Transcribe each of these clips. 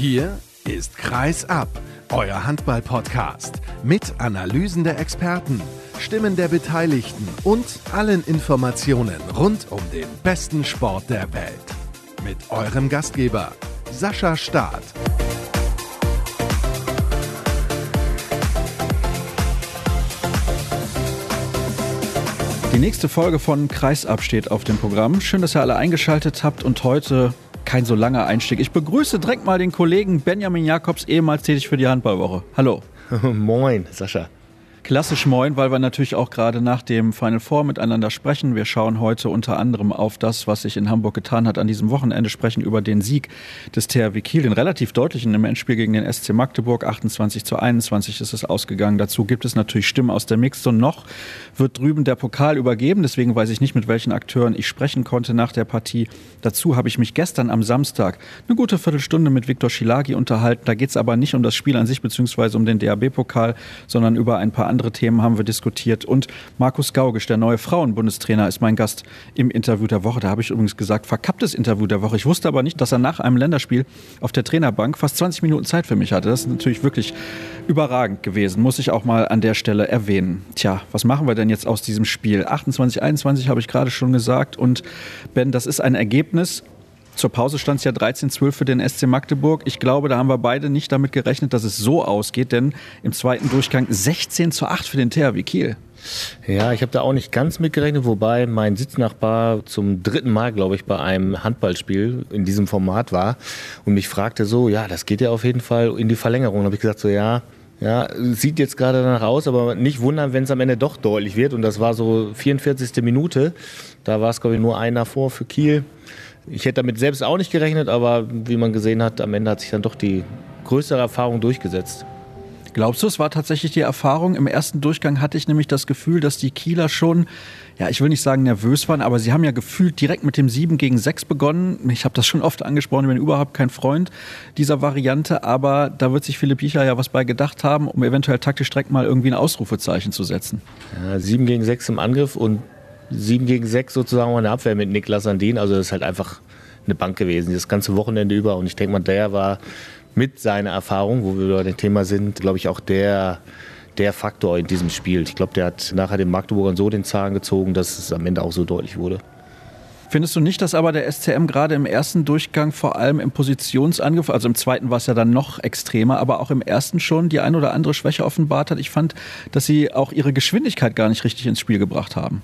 Hier ist Kreis ab, euer Handball-Podcast mit Analysen der Experten, Stimmen der Beteiligten und allen Informationen rund um den besten Sport der Welt. Mit eurem Gastgeber Sascha Staat. Die nächste Folge von Kreisab steht auf dem Programm. Schön, dass ihr alle eingeschaltet habt und heute kein so langer Einstieg. Ich begrüße direkt mal den Kollegen Benjamin Jakobs, ehemals tätig für die Handballwoche. Hallo. Moin, Sascha klassisch moin, weil wir natürlich auch gerade nach dem Final Four miteinander sprechen. Wir schauen heute unter anderem auf das, was sich in Hamburg getan hat an diesem Wochenende, sprechen über den Sieg des THW Kiel, den relativ deutlichen im Endspiel gegen den SC Magdeburg. 28 zu 21 ist es ausgegangen. Dazu gibt es natürlich Stimmen aus der Mixzone. Noch wird drüben der Pokal übergeben. Deswegen weiß ich nicht, mit welchen Akteuren ich sprechen konnte nach der Partie. Dazu habe ich mich gestern am Samstag eine gute Viertelstunde mit Viktor Schilagi unterhalten. Da geht es aber nicht um das Spiel an sich, beziehungsweise um den DAB-Pokal, sondern über ein paar andere Themen haben wir diskutiert. Und Markus Gaugisch, der neue Frauenbundestrainer, ist mein Gast im Interview der Woche. Da habe ich übrigens gesagt, verkapptes Interview der Woche. Ich wusste aber nicht, dass er nach einem Länderspiel auf der Trainerbank fast 20 Minuten Zeit für mich hatte. Das ist natürlich wirklich überragend gewesen, muss ich auch mal an der Stelle erwähnen. Tja, was machen wir denn jetzt aus diesem Spiel? 28, 21 habe ich gerade schon gesagt. Und Ben, das ist ein Ergebnis, zur Pause stand es ja 13-12 für den SC Magdeburg. Ich glaube, da haben wir beide nicht damit gerechnet, dass es so ausgeht, denn im zweiten Durchgang 16 zu 8 für den THW Kiel. Ja, ich habe da auch nicht ganz mitgerechnet, wobei mein Sitznachbar zum dritten Mal, glaube ich, bei einem Handballspiel in diesem Format war und mich fragte so, ja, das geht ja auf jeden Fall in die Verlängerung. Da habe ich gesagt so, ja, ja, sieht jetzt gerade danach aus, aber nicht wundern, wenn es am Ende doch deutlich wird. Und das war so 44. Minute. Da war es, glaube ich, nur einer vor für Kiel. Ich hätte damit selbst auch nicht gerechnet, aber wie man gesehen hat, am Ende hat sich dann doch die größere Erfahrung durchgesetzt. Glaubst du, es war tatsächlich die Erfahrung? Im ersten Durchgang hatte ich nämlich das Gefühl, dass die Kieler schon, ja, ich will nicht sagen nervös waren, aber sie haben ja gefühlt direkt mit dem 7 gegen 6 begonnen. Ich habe das schon oft angesprochen, ich bin überhaupt kein Freund dieser Variante, aber da wird sich Philipp Jicher ja was bei gedacht haben, um eventuell taktisch direkt mal irgendwie ein Ausrufezeichen zu setzen. Ja, 7 gegen 6 im Angriff und 7 gegen 6 sozusagen in der Abwehr mit Niklas Sandin. Also das ist halt einfach eine Bank gewesen, das ganze Wochenende über. Und ich denke mal, der war mit seiner Erfahrung, wo wir bei dem Thema sind, glaube ich auch der, der Faktor in diesem Spiel. Ich glaube, der hat nachher den Magdeburgern so den Zahn gezogen, dass es am Ende auch so deutlich wurde. Findest du nicht, dass aber der SCM gerade im ersten Durchgang vor allem im Positionsangriff, also im zweiten war es ja dann noch extremer, aber auch im ersten schon die ein oder andere Schwäche offenbart hat? Ich fand, dass sie auch ihre Geschwindigkeit gar nicht richtig ins Spiel gebracht haben.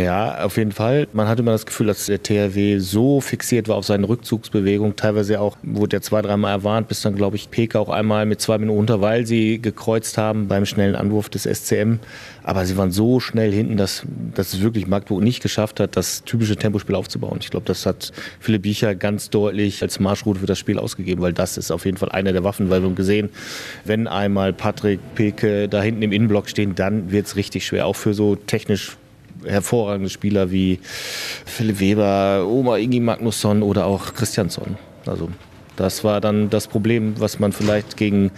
Ja, auf jeden Fall. Man hatte immer das Gefühl, dass der THW so fixiert war auf seine Rückzugsbewegung. Teilweise auch wurde er zwei, dreimal erwarnt, bis dann, glaube ich, Peke auch einmal mit zwei Minuten unter, weil sie gekreuzt haben beim schnellen Anwurf des SCM. Aber sie waren so schnell hinten, dass, dass es wirklich Magdeburg nicht geschafft hat, das typische Tempospiel aufzubauen. Ich glaube, das hat Philipp Biecher ganz deutlich als Marschroute für das Spiel ausgegeben, weil das ist auf jeden Fall eine der Waffen, weil wir haben gesehen, wenn einmal Patrick, Peke da hinten im Innenblock stehen, dann wird es richtig schwer, auch für so technisch hervorragende Spieler wie Philipp Weber, Oma Ingi Magnusson oder auch Christiansson. Also das war dann das Problem, was man vielleicht gegen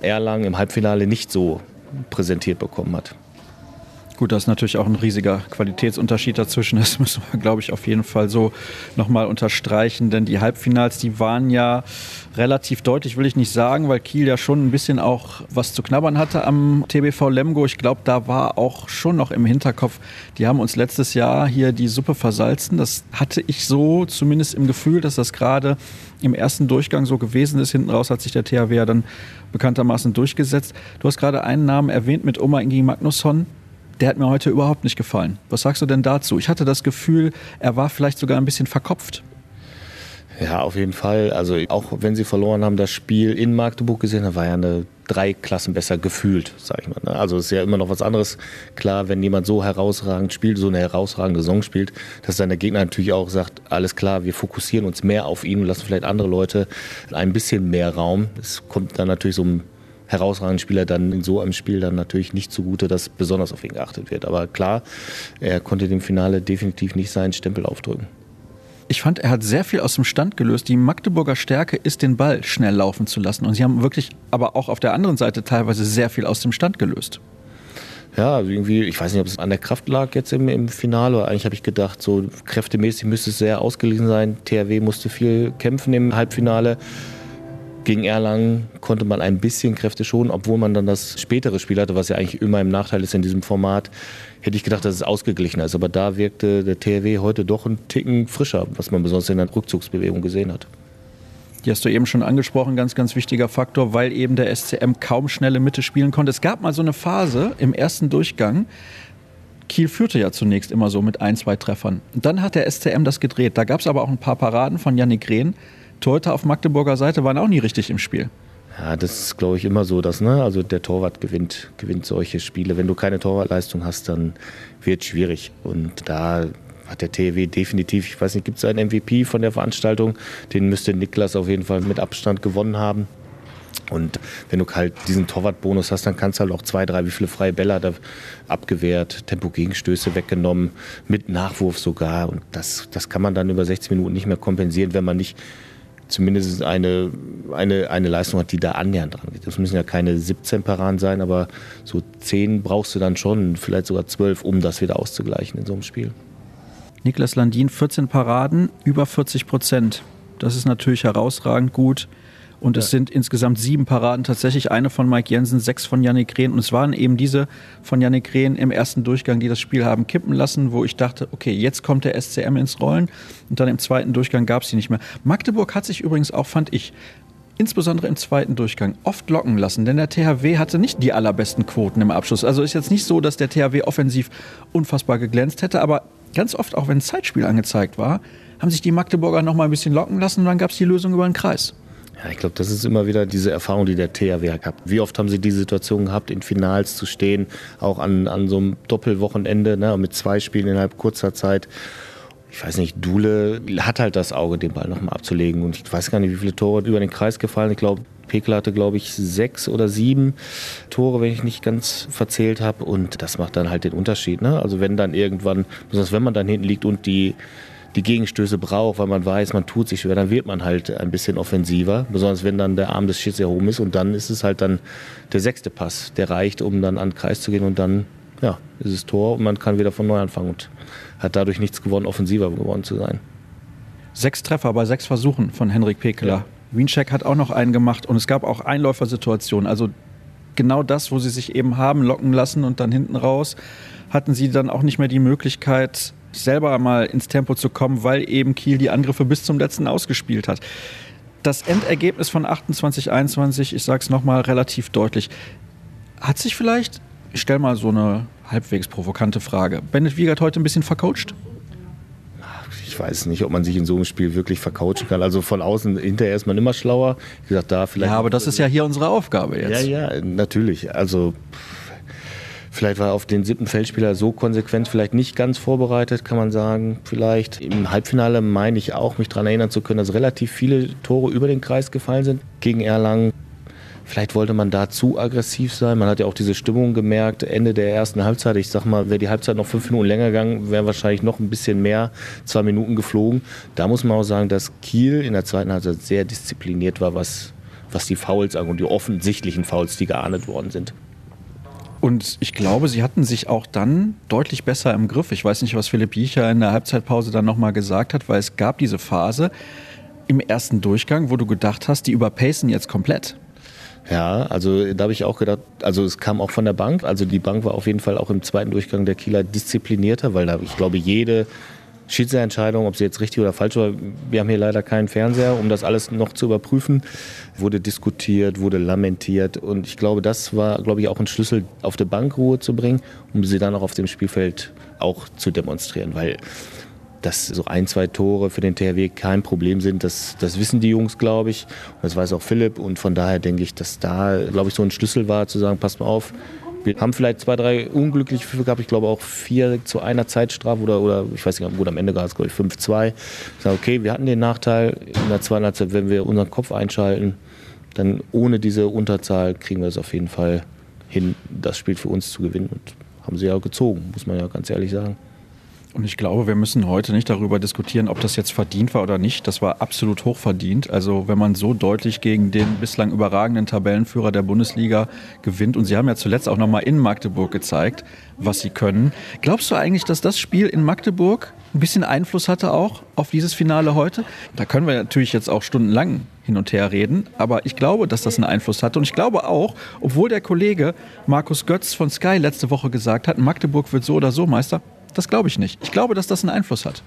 Erlangen im Halbfinale nicht so präsentiert bekommen hat. Gut, da ist natürlich auch ein riesiger Qualitätsunterschied dazwischen. Das müssen wir, glaube ich, auf jeden Fall so nochmal unterstreichen. Denn die Halbfinals, die waren ja relativ deutlich, will ich nicht sagen, weil Kiel ja schon ein bisschen auch was zu knabbern hatte am TBV Lemgo. Ich glaube, da war auch schon noch im Hinterkopf, die haben uns letztes Jahr hier die Suppe versalzen. Das hatte ich so zumindest im Gefühl, dass das gerade im ersten Durchgang so gewesen ist. Hinten raus hat sich der THW ja dann bekanntermaßen durchgesetzt. Du hast gerade einen Namen erwähnt mit Oma Ingi Magnusson der hat mir heute überhaupt nicht gefallen. Was sagst du denn dazu? Ich hatte das Gefühl, er war vielleicht sogar ein bisschen verkopft. Ja, auf jeden Fall. Also auch wenn sie verloren haben, das Spiel in Magdeburg gesehen, da war ja eine drei Klassen besser gefühlt, sag ich mal. Ne? Also ist ja immer noch was anderes. Klar, wenn jemand so herausragend spielt, so eine herausragende Saison spielt, dass dann der Gegner natürlich auch sagt, alles klar, wir fokussieren uns mehr auf ihn und lassen vielleicht andere Leute ein bisschen mehr Raum. Es kommt dann natürlich so ein herausragenden Spieler dann in so einem Spiel dann natürlich nicht zugute, dass besonders auf ihn geachtet wird. Aber klar, er konnte dem Finale definitiv nicht seinen Stempel aufdrücken. Ich fand, er hat sehr viel aus dem Stand gelöst. Die Magdeburger Stärke ist, den Ball schnell laufen zu lassen. Und sie haben wirklich, aber auch auf der anderen Seite teilweise sehr viel aus dem Stand gelöst. Ja, also irgendwie, ich weiß nicht, ob es an der Kraft lag jetzt im, im Finale. Eigentlich habe ich gedacht, so kräftemäßig müsste es sehr ausgelegen sein. THW musste viel kämpfen im Halbfinale Gegen Erlangen konnte man ein bisschen Kräfte schonen, obwohl man dann das spätere Spiel hatte, was ja eigentlich immer im Nachteil ist in diesem Format. Hätte ich gedacht, dass es ausgeglichener ist. Aber da wirkte der THW heute doch ein Ticken frischer, was man besonders in der Rückzugsbewegung gesehen hat. Die hast du eben schon angesprochen, ganz, ganz wichtiger Faktor, weil eben der SCM kaum schnelle Mitte spielen konnte. Es gab mal so eine Phase im ersten Durchgang, Kiel führte ja zunächst immer so mit ein, zwei Treffern. Und dann hat der SCM das gedreht. Da gab es aber auch ein paar Paraden von Yannick Rehn. Torhüter auf Magdeburger Seite waren auch nie richtig im Spiel. Ja, das ist, glaube ich, immer so, dass, ne, also der Torwart gewinnt, gewinnt solche Spiele. Wenn du keine Torwartleistung hast, dann wird es schwierig. Und da hat der THW definitiv, ich weiß nicht, gibt es einen MVP von der Veranstaltung? Den müsste Niklas auf jeden Fall mit Abstand gewonnen haben. Und wenn du halt diesen Torwartbonus hast, dann kannst du halt auch zwei, drei, wie viele freie Bälle hat abgewehrt, Tempogegenstöße weggenommen, mit Nachwurf sogar. Und das, das kann man dann über 60 Minuten nicht mehr kompensieren, wenn man nicht zumindest eine, eine, eine Leistung hat, die da annähernd dran geht. Das müssen ja keine 17 Paraden sein, aber so 10 brauchst du dann schon, vielleicht sogar 12, um das wieder auszugleichen in so einem Spiel. Niklas Landin 14 Paraden, über 40 Prozent. Das ist natürlich herausragend gut. Und ja. es sind insgesamt sieben Paraden, tatsächlich eine von Mike Jensen, sechs von Yannick Rehn. Und es waren eben diese von Yannick Rehn im ersten Durchgang, die das Spiel haben kippen lassen, wo ich dachte, okay, jetzt kommt der SCM ins Rollen. Und dann im zweiten Durchgang gab es sie nicht mehr. Magdeburg hat sich übrigens auch, fand ich, insbesondere im zweiten Durchgang oft locken lassen, denn der THW hatte nicht die allerbesten Quoten im Abschluss. Also ist jetzt nicht so, dass der THW offensiv unfassbar geglänzt hätte, aber ganz oft, auch wenn Zeitspiel angezeigt war, haben sich die Magdeburger noch mal ein bisschen locken lassen und dann gab es die Lösung über den Kreis. Ja, ich glaube, das ist immer wieder diese Erfahrung, die der THW hat. Wie oft haben Sie die Situation gehabt, in Finals zu stehen, auch an, an so einem Doppelwochenende ne, mit zwei Spielen innerhalb kurzer Zeit. Ich weiß nicht, Dule hat halt das Auge, den Ball nochmal abzulegen. Und ich weiß gar nicht, wie viele Tore über den Kreis gefallen. Ich glaube, Pekel hatte, glaube ich, sechs oder sieben Tore, wenn ich nicht ganz verzählt habe. Und das macht dann halt den Unterschied. Ne? Also wenn dann irgendwann, besonders wenn man dann hinten liegt und die die Gegenstöße braucht, weil man weiß, man tut sich schwer, dann wird man halt ein bisschen offensiver. Besonders wenn dann der Arm des Schiedsrichters erhoben ist und dann ist es halt dann der sechste Pass, der reicht, um dann an den Kreis zu gehen und dann ja, ist es Tor und man kann wieder von neu anfangen und hat dadurch nichts gewonnen, offensiver geworden zu sein. Sechs Treffer bei sechs Versuchen von Henrik Pekeler. Ja. Wiencheck hat auch noch einen gemacht und es gab auch Einläufersituationen. Also genau das, wo sie sich eben haben locken lassen und dann hinten raus hatten sie dann auch nicht mehr die Möglichkeit, selber mal ins Tempo zu kommen, weil eben Kiel die Angriffe bis zum letzten ausgespielt hat. Das Endergebnis von 28-21, ich sage es nochmal relativ deutlich, hat sich vielleicht, ich stelle mal so eine halbwegs provokante Frage, Bennett Wiegert heute ein bisschen vercoacht? ich weiß nicht, ob man sich in so einem Spiel wirklich vercoachen kann. Also von außen, hinterher ist man immer schlauer. Wie gesagt, da vielleicht. Ja, aber das ist ja hier unsere Aufgabe jetzt. Ja, ja, natürlich. Also Vielleicht war er auf den siebten Feldspieler so konsequent vielleicht nicht ganz vorbereitet, kann man sagen. Vielleicht im Halbfinale meine ich auch, mich daran erinnern zu können, dass relativ viele Tore über den Kreis gefallen sind gegen Erlangen. Vielleicht wollte man da zu aggressiv sein. Man hat ja auch diese Stimmung gemerkt, Ende der ersten Halbzeit. Ich sag mal, wäre die Halbzeit noch fünf Minuten länger gegangen, wären wahrscheinlich noch ein bisschen mehr, zwei Minuten geflogen. Da muss man auch sagen, dass Kiel in der zweiten Halbzeit sehr diszipliniert war, was, was die Fouls und die offensichtlichen Fouls, die geahndet worden sind. Und ich glaube, sie hatten sich auch dann deutlich besser im Griff. Ich weiß nicht, was Philipp Jiecher in der Halbzeitpause dann nochmal gesagt hat, weil es gab diese Phase im ersten Durchgang, wo du gedacht hast, die überpacen jetzt komplett. Ja, also da habe ich auch gedacht, also es kam auch von der Bank. Also die Bank war auf jeden Fall auch im zweiten Durchgang der Kieler disziplinierter, weil da, ich glaube, jede Schiedsrichterentscheidung, ob sie jetzt richtig oder falsch war, wir haben hier leider keinen Fernseher, um das alles noch zu überprüfen, wurde diskutiert, wurde lamentiert und ich glaube, das war, glaube ich, auch ein Schlüssel, auf der Bank Ruhe zu bringen, um sie dann auch auf dem Spielfeld auch zu demonstrieren, weil dass so ein, zwei Tore für den THW kein Problem sind, das, das wissen die Jungs, glaube ich. Und das weiß auch Philipp. Und von daher denke ich, dass da, glaube ich, so ein Schlüssel war, zu sagen, passt mal auf, wir haben vielleicht zwei, drei unglückliche Pfiffe gehabt. Ich glaube auch vier zu einer Zeitstrafe oder, oder ich weiß nicht, gut, am Ende gab es, glaube ich, 5-2. Ich sage, okay, wir hatten den Nachteil in der zweiten Halbzeit, wenn wir unseren Kopf einschalten, dann ohne diese Unterzahl kriegen wir es auf jeden Fall hin, das Spiel für uns zu gewinnen. Und haben sie ja gezogen, muss man ja ganz ehrlich sagen. Und ich glaube, wir müssen heute nicht darüber diskutieren, ob das jetzt verdient war oder nicht. Das war absolut hochverdient. Also wenn man so deutlich gegen den bislang überragenden Tabellenführer der Bundesliga gewinnt, und sie haben ja zuletzt auch nochmal in Magdeburg gezeigt, was sie können. Glaubst du eigentlich, dass das Spiel in Magdeburg ein bisschen Einfluss hatte auch auf dieses Finale heute? Da können wir natürlich jetzt auch stundenlang hin und her reden, aber ich glaube, dass das einen Einfluss hatte. Und ich glaube auch, obwohl der Kollege Markus Götz von Sky letzte Woche gesagt hat, Magdeburg wird so oder so Meister, das glaube ich nicht. Ich glaube, dass das einen Einfluss hat.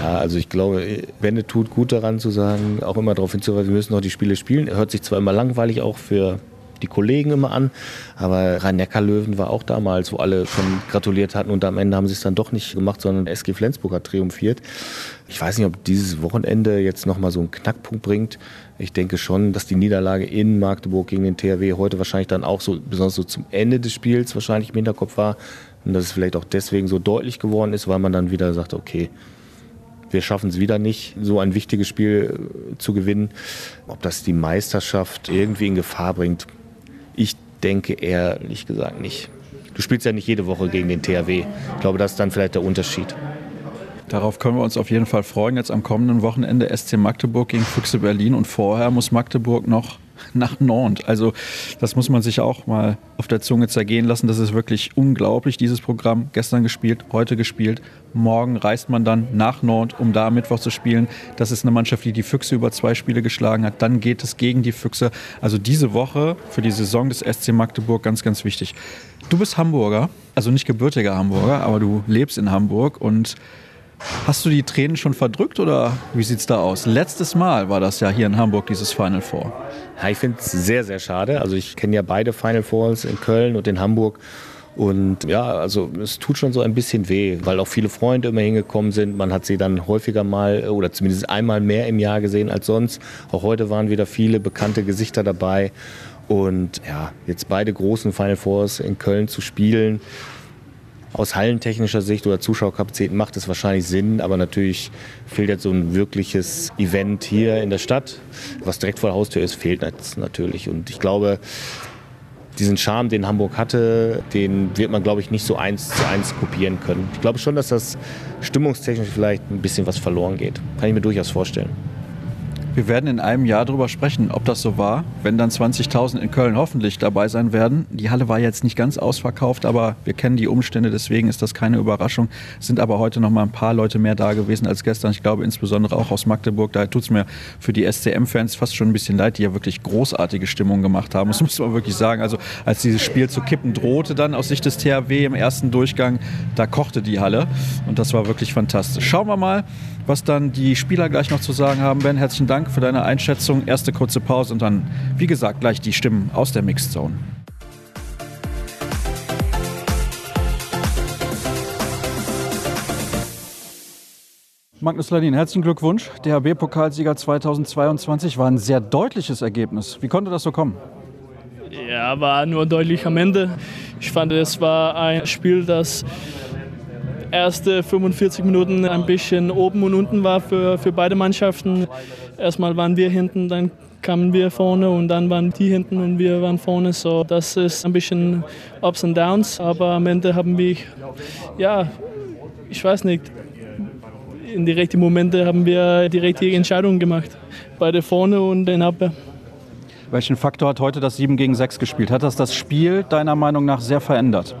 Ja, also ich glaube, Wende tut gut daran zu sagen, auch immer darauf hinzuweisen, wir müssen noch die Spiele spielen. Hört sich zwar immer langweilig auch für die Kollegen immer an. Aber Rhein-Neckar-Löwen war auch damals, wo alle schon gratuliert hatten und am Ende haben sie es dann doch nicht gemacht, sondern SG Flensburg hat triumphiert. Ich weiß nicht, ob dieses Wochenende jetzt nochmal so einen Knackpunkt bringt. Ich denke schon, dass die Niederlage in Magdeburg gegen den THW heute wahrscheinlich dann auch so, besonders so zum Ende des Spiels wahrscheinlich im Hinterkopf war. Und dass es vielleicht auch deswegen so deutlich geworden ist, weil man dann wieder sagt, okay, wir schaffen es wieder nicht, so ein wichtiges Spiel äh, zu gewinnen. Ob das die Meisterschaft irgendwie in Gefahr bringt, ich denke ehrlich gesagt nicht. Du spielst ja nicht jede Woche gegen den THW. Ich glaube, das ist dann vielleicht der Unterschied. Darauf können wir uns auf jeden Fall freuen. Jetzt am kommenden Wochenende SC Magdeburg gegen Füchse Berlin und vorher muss Magdeburg noch nach Nantes. Also das muss man sich auch mal auf der Zunge zergehen lassen. Das ist wirklich unglaublich, dieses Programm. Gestern gespielt, heute gespielt. Morgen reist man dann nach Nantes, um da am Mittwoch zu spielen. Das ist eine Mannschaft, die die Füchse über zwei Spiele geschlagen hat. Dann geht es gegen die Füchse. Also diese Woche für die Saison des SC Magdeburg ganz, ganz wichtig. Du bist Hamburger, also nicht gebürtiger Hamburger, aber du lebst in Hamburg und Hast du die Tränen schon verdrückt oder wie sieht es da aus? Letztes Mal war das ja hier in Hamburg, dieses Final Four. Ja, ich finde es sehr, sehr schade. Also ich kenne ja beide Final Fours in Köln und in Hamburg. Und ja, also es tut schon so ein bisschen weh, weil auch viele Freunde immer hingekommen sind. Man hat sie dann häufiger mal oder zumindest einmal mehr im Jahr gesehen als sonst. Auch heute waren wieder viele bekannte Gesichter dabei. Und ja, jetzt beide großen Final Fours in Köln zu spielen, aus hallentechnischer Sicht oder Zuschauerkapazitäten macht es wahrscheinlich Sinn, aber natürlich fehlt jetzt so ein wirkliches Event hier in der Stadt, was direkt vor der Haustür ist, fehlt jetzt natürlich. Und ich glaube, diesen Charme, den Hamburg hatte, den wird man, glaube ich, nicht so eins zu eins kopieren können. Ich glaube schon, dass das stimmungstechnisch vielleicht ein bisschen was verloren geht. Kann ich mir durchaus vorstellen. Wir werden in einem Jahr darüber sprechen, ob das so war, wenn dann 20.000 in Köln hoffentlich dabei sein werden. Die Halle war jetzt nicht ganz ausverkauft, aber wir kennen die Umstände, deswegen ist das keine Überraschung. Sind aber heute noch mal ein paar Leute mehr da gewesen als gestern. Ich glaube insbesondere auch aus Magdeburg. Da tut es mir für die SCM-Fans fast schon ein bisschen leid, die ja wirklich großartige Stimmung gemacht haben. Das muss man wirklich sagen. Also als dieses Spiel zu kippen drohte, dann aus Sicht des THW im ersten Durchgang, da kochte die Halle und das war wirklich fantastisch. Schauen wir mal, was dann die Spieler gleich noch zu sagen haben. Ben, herzlichen Dank für deine Einschätzung. Erste kurze Pause und dann, wie gesagt, gleich die Stimmen aus der Mixed Zone. Magnus Ladin, herzlichen Glückwunsch. DHB-Pokalsieger 2022 war ein sehr deutliches Ergebnis. Wie konnte das so kommen? Ja, war nur deutlich am Ende. Ich fand, es war ein Spiel, das erste 45 Minuten ein bisschen oben und unten war für, für beide Mannschaften. Erstmal waren wir hinten, dann kamen wir vorne und dann waren die hinten und wir waren vorne. So, das ist ein bisschen Ups und Downs, aber am Ende haben wir, ja, ich weiß nicht, in die richtigen Momente haben wir die richtige Entscheidung gemacht. Beide vorne und in Abwehr. Welchen Faktor hat heute das 7 gegen 6 gespielt? Hat das das Spiel deiner Meinung nach sehr verändert?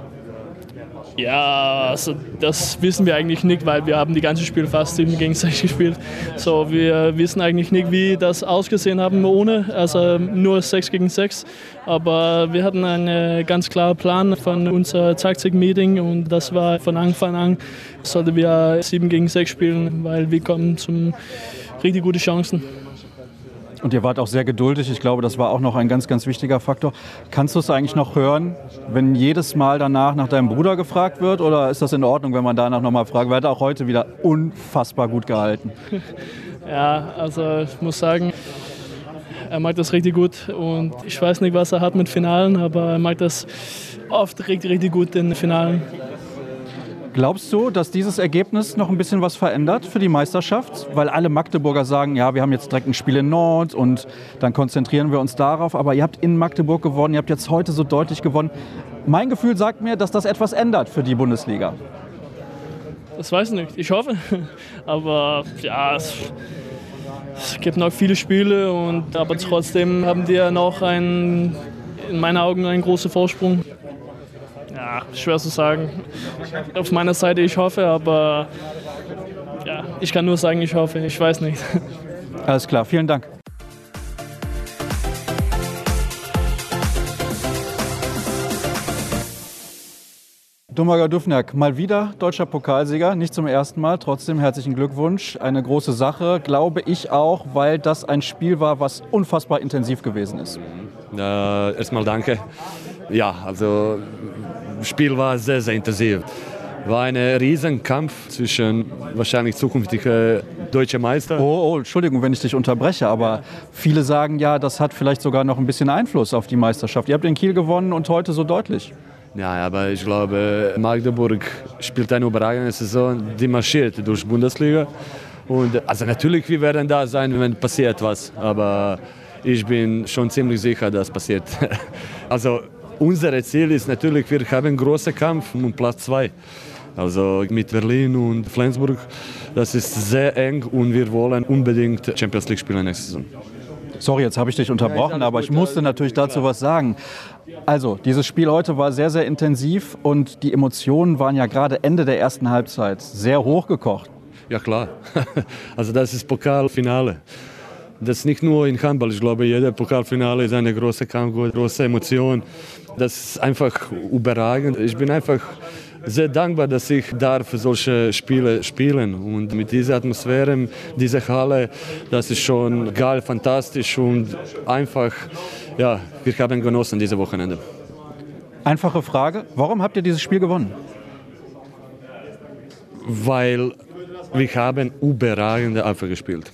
Ja, also das wissen wir eigentlich nicht, weil wir haben die ganze Spiel fast im Gegensatz gespielt. So, wir wissen eigentlich nicht, wie das ausgesehen haben ohne, also nur 6 gegen 6. Aber wir hatten einen ganz klaren Plan von unser Taktik-Meeting und das war von Anfang an, sollten wir 7 gegen 6 spielen, weil wir kommen zum richtig gute Chancen. Und ihr wart auch sehr geduldig. Ich glaube, das war auch noch ein ganz, ganz wichtiger Faktor. Kannst du es eigentlich noch hören, wenn jedes Mal danach nach deinem Bruder gefragt wird? Oder ist das in Ordnung, wenn man danach nochmal fragt? Weil er hat auch heute wieder unfassbar gut gehalten. Ja, also ich muss sagen, er mag das richtig gut. Und ich weiß nicht, was er hat mit Finalen, aber er mag das oft richtig, richtig gut in Finalen. Glaubst du, dass dieses Ergebnis noch ein bisschen was verändert für die Meisterschaft? Weil alle Magdeburger sagen, ja, wir haben jetzt direkt ein Spiel in Nord und dann konzentrieren wir uns darauf. Aber ihr habt in Magdeburg gewonnen, ihr habt jetzt heute so deutlich gewonnen. Mein Gefühl sagt mir, dass das etwas ändert für die Bundesliga. Das weiß ich nicht. Ich hoffe. Aber ja, es, gibt noch viele Spiele und aber trotzdem haben wir noch einen, in meinen Augen einen großen Vorsprung. Ja, schwer zu sagen. Auf meiner Seite, ich hoffe, aber Ich kann nur sagen, ich hoffe, ich weiß nicht. Alles klar, vielen Dank. Dumaga Dufniak, mal wieder deutscher Pokalsieger, nicht zum ersten Mal. Trotzdem herzlichen Glückwunsch. Eine große Sache, glaube ich auch, weil das ein Spiel war, was unfassbar intensiv gewesen ist. Äh, erstmal danke. Ja, also Spiel war sehr, sehr intensiv. War ein Riesenkampf zwischen wahrscheinlich zukünftigen deutschen Meister. Oh, oh, Entschuldigung, wenn ich dich unterbreche, aber viele sagen ja, das hat vielleicht sogar noch ein bisschen Einfluss auf die Meisterschaft. Ihr habt in Kiel gewonnen und heute so deutlich. Ja, aber ich glaube, Magdeburg spielt eine überragende Saison, die marschiert durch die Bundesliga. Und also natürlich, wir werden da sein, wenn passiert was. Aber ich bin schon ziemlich sicher, dass passiert. Also unser Ziel ist natürlich, wir haben einen großen Kampf um Platz 2. Also mit Berlin und Flensburg, das ist sehr eng und wir wollen unbedingt Champions League spielen nächste Saison. Sorry, jetzt habe ich dich unterbrochen, aber ich musste natürlich dazu was sagen. Also, dieses Spiel heute war sehr, sehr intensiv und die Emotionen waren ja gerade Ende der ersten Halbzeit sehr hochgekocht. Ja klar, also das ist Pokalfinale. Das ist nicht nur in Handball, ich glaube, jeder Pokalfinale ist eine große Kampf, große Emotion. Das ist einfach überragend. Ich bin einfach sehr dankbar, dass ich darf solche Spiele spielen und mit dieser Atmosphäre, dieser Halle, das ist schon geil, fantastisch und einfach, ja, wir haben genossen diese Wochenende. Einfache Frage, warum habt ihr dieses Spiel gewonnen? Weil wir haben überragende Abwehr gespielt.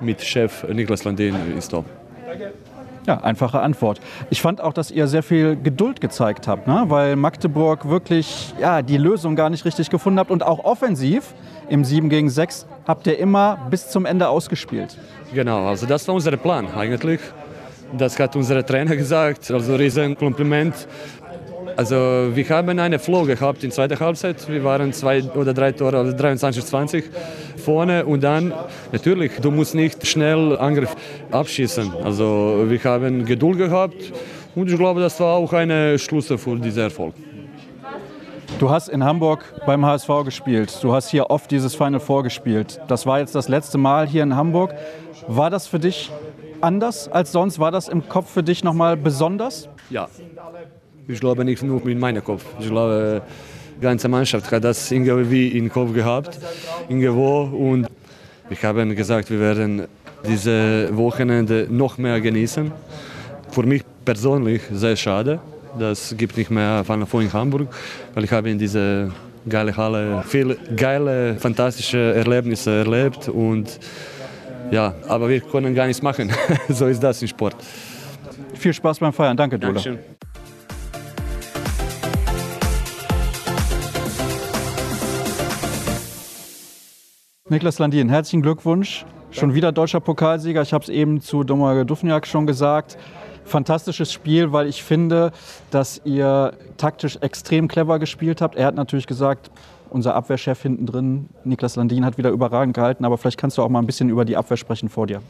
Mit Chef Niklas Landin ist da. Ja, einfache Antwort. Ich fand auch, dass ihr sehr viel Geduld gezeigt habt, ne? weil Magdeburg wirklich ja, die Lösung gar nicht richtig gefunden habt und auch offensiv im 7 gegen 6 habt ihr immer bis zum Ende ausgespielt. Genau, also das war unser Plan eigentlich. Das hat unser Trainer gesagt, also riesen Kompliment. Also wir haben eine Flow gehabt in der zweiten Halbzeit. Wir waren zwei oder drei Tore, also 23-20 vorne und dann natürlich, du musst nicht schnell Angriff abschießen. Also wir haben Geduld gehabt und ich glaube, das war auch eine Schlüssel für diesen Erfolg. Du hast in Hamburg beim HSV gespielt. Du hast hier oft dieses Final Four gespielt. Das war jetzt das letzte Mal hier in Hamburg. War das für dich anders als sonst? War das im Kopf für dich nochmal besonders? Ja, ich glaube nicht nur in meinem Kopf. Ich glaube, die ganze Mannschaft hat das irgendwie im Kopf gehabt, irgendwo. Und wir haben gesagt, wir werden diese Wochenende noch mehr genießen. Für mich persönlich sehr schade. Das gibt nicht mehr Final Four in Hamburg, weil ich habe in dieser geile Halle viele geile, fantastische Erlebnisse erlebt und ja, aber wir können gar nichts machen. so ist das im Sport. Viel Spaß beim Feiern. Danke, Dula. Dankeschön. Niklas Landin, herzlichen Glückwunsch. Schon wieder deutscher Pokalsieger. Ich habe es eben zu Domagoj Dufniak schon gesagt. Fantastisches Spiel, weil ich finde, dass ihr taktisch extrem clever gespielt habt. Er hat natürlich gesagt, unser Abwehrchef hinten drin, Niklas Landin, hat wieder überragend gehalten. Aber vielleicht kannst du auch mal ein bisschen über die Abwehr sprechen vor dir.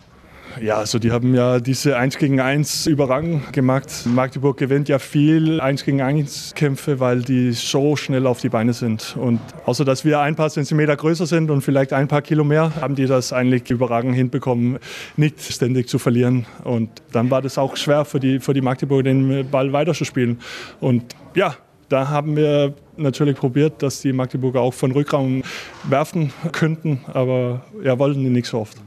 Ja, also die haben ja diese 1 gegen 1 überragend gemacht. Magdeburg gewinnt ja viel 1 gegen 1 Kämpfe, weil die so schnell auf die Beine sind. Und außer dass wir ein paar Zentimeter größer sind und vielleicht ein paar Kilo mehr, haben die das eigentlich überragend hinbekommen, nicht ständig zu verlieren. Und dann war das auch schwer für die, für die Magdeburg, den Ball weiterzuspielen. Und ja, da haben wir natürlich probiert, dass die Magdeburger auch von Rückraum werfen könnten, aber ja, wollten die nicht so oft.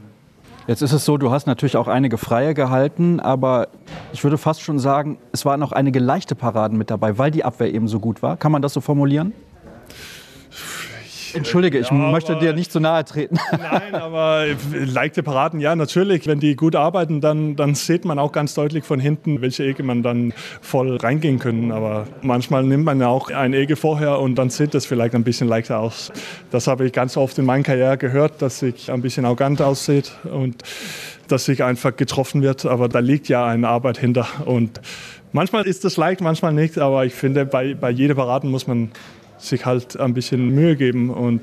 Jetzt ist es so, du hast natürlich auch einige Freie gehalten, aber ich würde fast schon sagen, es waren auch einige leichte Paraden mit dabei, weil die Abwehr eben so gut war. Kann man das so formulieren? Entschuldige, ich ja, möchte dir nicht zu nahe treten. Nein, aber leichte Paraden, ja, natürlich. Wenn die gut arbeiten, dann, dann sieht man auch ganz deutlich von hinten, welche Ecke man dann voll reingehen können. Aber manchmal nimmt man ja auch eine Ecke vorher und dann sieht das vielleicht ein bisschen leichter aus. Das habe ich ganz oft in meiner Karriere gehört, dass sich ein bisschen arrogant aussieht und dass sich einfach getroffen wird. Aber da liegt ja eine Arbeit hinter. Und manchmal ist das leicht, manchmal nicht. Aber ich finde, bei, bei jeder Paraden muss man sich halt ein bisschen Mühe geben. Und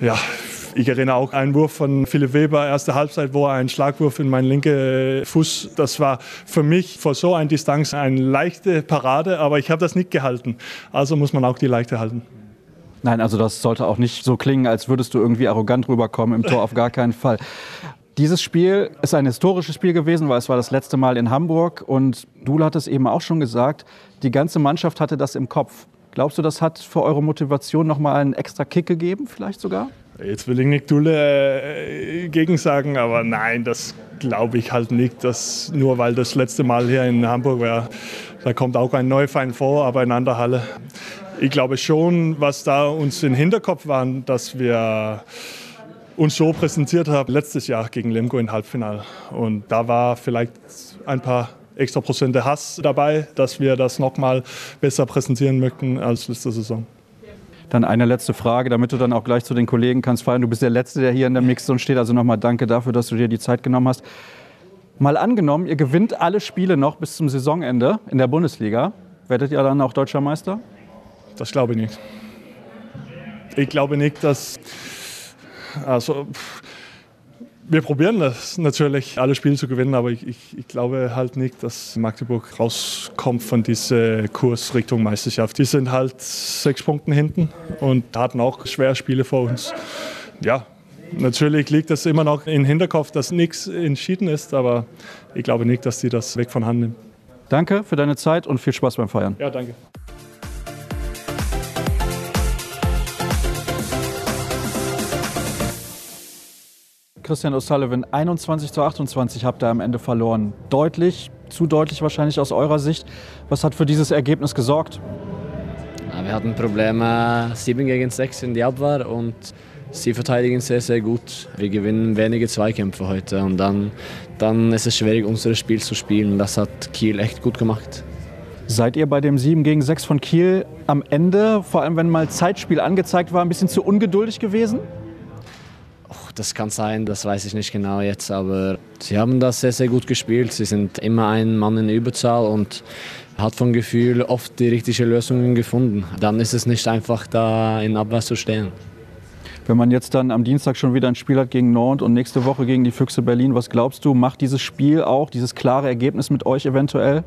ja, ich erinnere auch einen Wurf von Philipp Weber, erste Halbzeit, wo er einen Schlagwurf in meinen linken Fuß, das war für mich vor so einer Distanz eine leichte Parade, aber ich habe das nicht gehalten. Also muss man auch die leichte halten. Nein, also das sollte auch nicht so klingen, als würdest du irgendwie arrogant rüberkommen. Im Tor auf gar keinen Fall. Dieses Spiel ist ein historisches Spiel gewesen, weil es war das letzte Mal in Hamburg. Und du hattest eben auch schon gesagt, die ganze Mannschaft hatte das im Kopf. Glaubst du, das hat für eure Motivation nochmal einen extra Kick gegeben, vielleicht sogar? Jetzt will ich nicht Dulle äh, gegen sagen, aber nein, das glaube ich halt nicht, dass nur weil das letzte Mal hier in Hamburg war, da kommt auch ein Neufeind vor, aber in anderer Halle. Ich glaube schon, was da uns im Hinterkopf war, dass wir uns so präsentiert haben letztes Jahr gegen Lemgo im Halbfinale. Und da war vielleicht ein paar extra Prozente Hass dabei, dass wir das nochmal besser präsentieren möchten als letzte Saison. Dann eine letzte Frage, damit du dann auch gleich zu den Kollegen kannst feiern. Du bist der Letzte, der hier in der Mixzone steht. Also nochmal danke dafür, dass du dir die Zeit genommen hast. Mal angenommen, ihr gewinnt alle Spiele noch bis zum Saisonende in der Bundesliga. Werdet ihr dann auch deutscher Meister? Das glaube ich nicht. Ich glaube nicht, dass. Also, wir probieren das natürlich, alle Spiele zu gewinnen, aber ich, ich, ich, glaube halt nicht, dass Magdeburg rauskommt von diesem Kurs Richtung Meisterschaft. Die sind halt sechs Punkte hinten und hatten auch schwere Spiele vor uns. Ja, natürlich liegt das immer noch im Hinterkopf, dass nichts entschieden ist, aber ich glaube nicht, dass die das weg von Hand nehmen. Danke für deine Zeit und viel Spaß beim Feiern. Ja, danke. Christian O'Sullivan, 21 zu 28 habt ihr am Ende verloren. Deutlich, zu deutlich wahrscheinlich aus eurer Sicht. Was hat für dieses Ergebnis gesorgt? Wir hatten Probleme 7 gegen 6 in die Abwehr und sie verteidigen sehr, sehr gut. Wir gewinnen wenige Zweikämpfe heute und dann, dann ist es schwierig, unser Spiel zu spielen. Das hat Kiel echt gut gemacht. Seid ihr bei dem 7 gegen 6 von Kiel am Ende, vor allem wenn mal Zeitspiel angezeigt war, ein bisschen zu ungeduldig gewesen? Das kann sein, das weiß ich nicht genau jetzt, aber sie haben das sehr, sehr gut gespielt. Sie sind immer ein Mann in Überzahl und hat vom Gefühl oft die richtigen Lösungen gefunden. Dann ist es nicht einfach, da in Abwehr zu stehen. Wenn man jetzt dann am Dienstag schon wieder ein Spiel hat gegen Nord und nächste Woche gegen die Füchse Berlin, was glaubst du, macht dieses Spiel auch, dieses klare Ergebnis mit euch eventuell?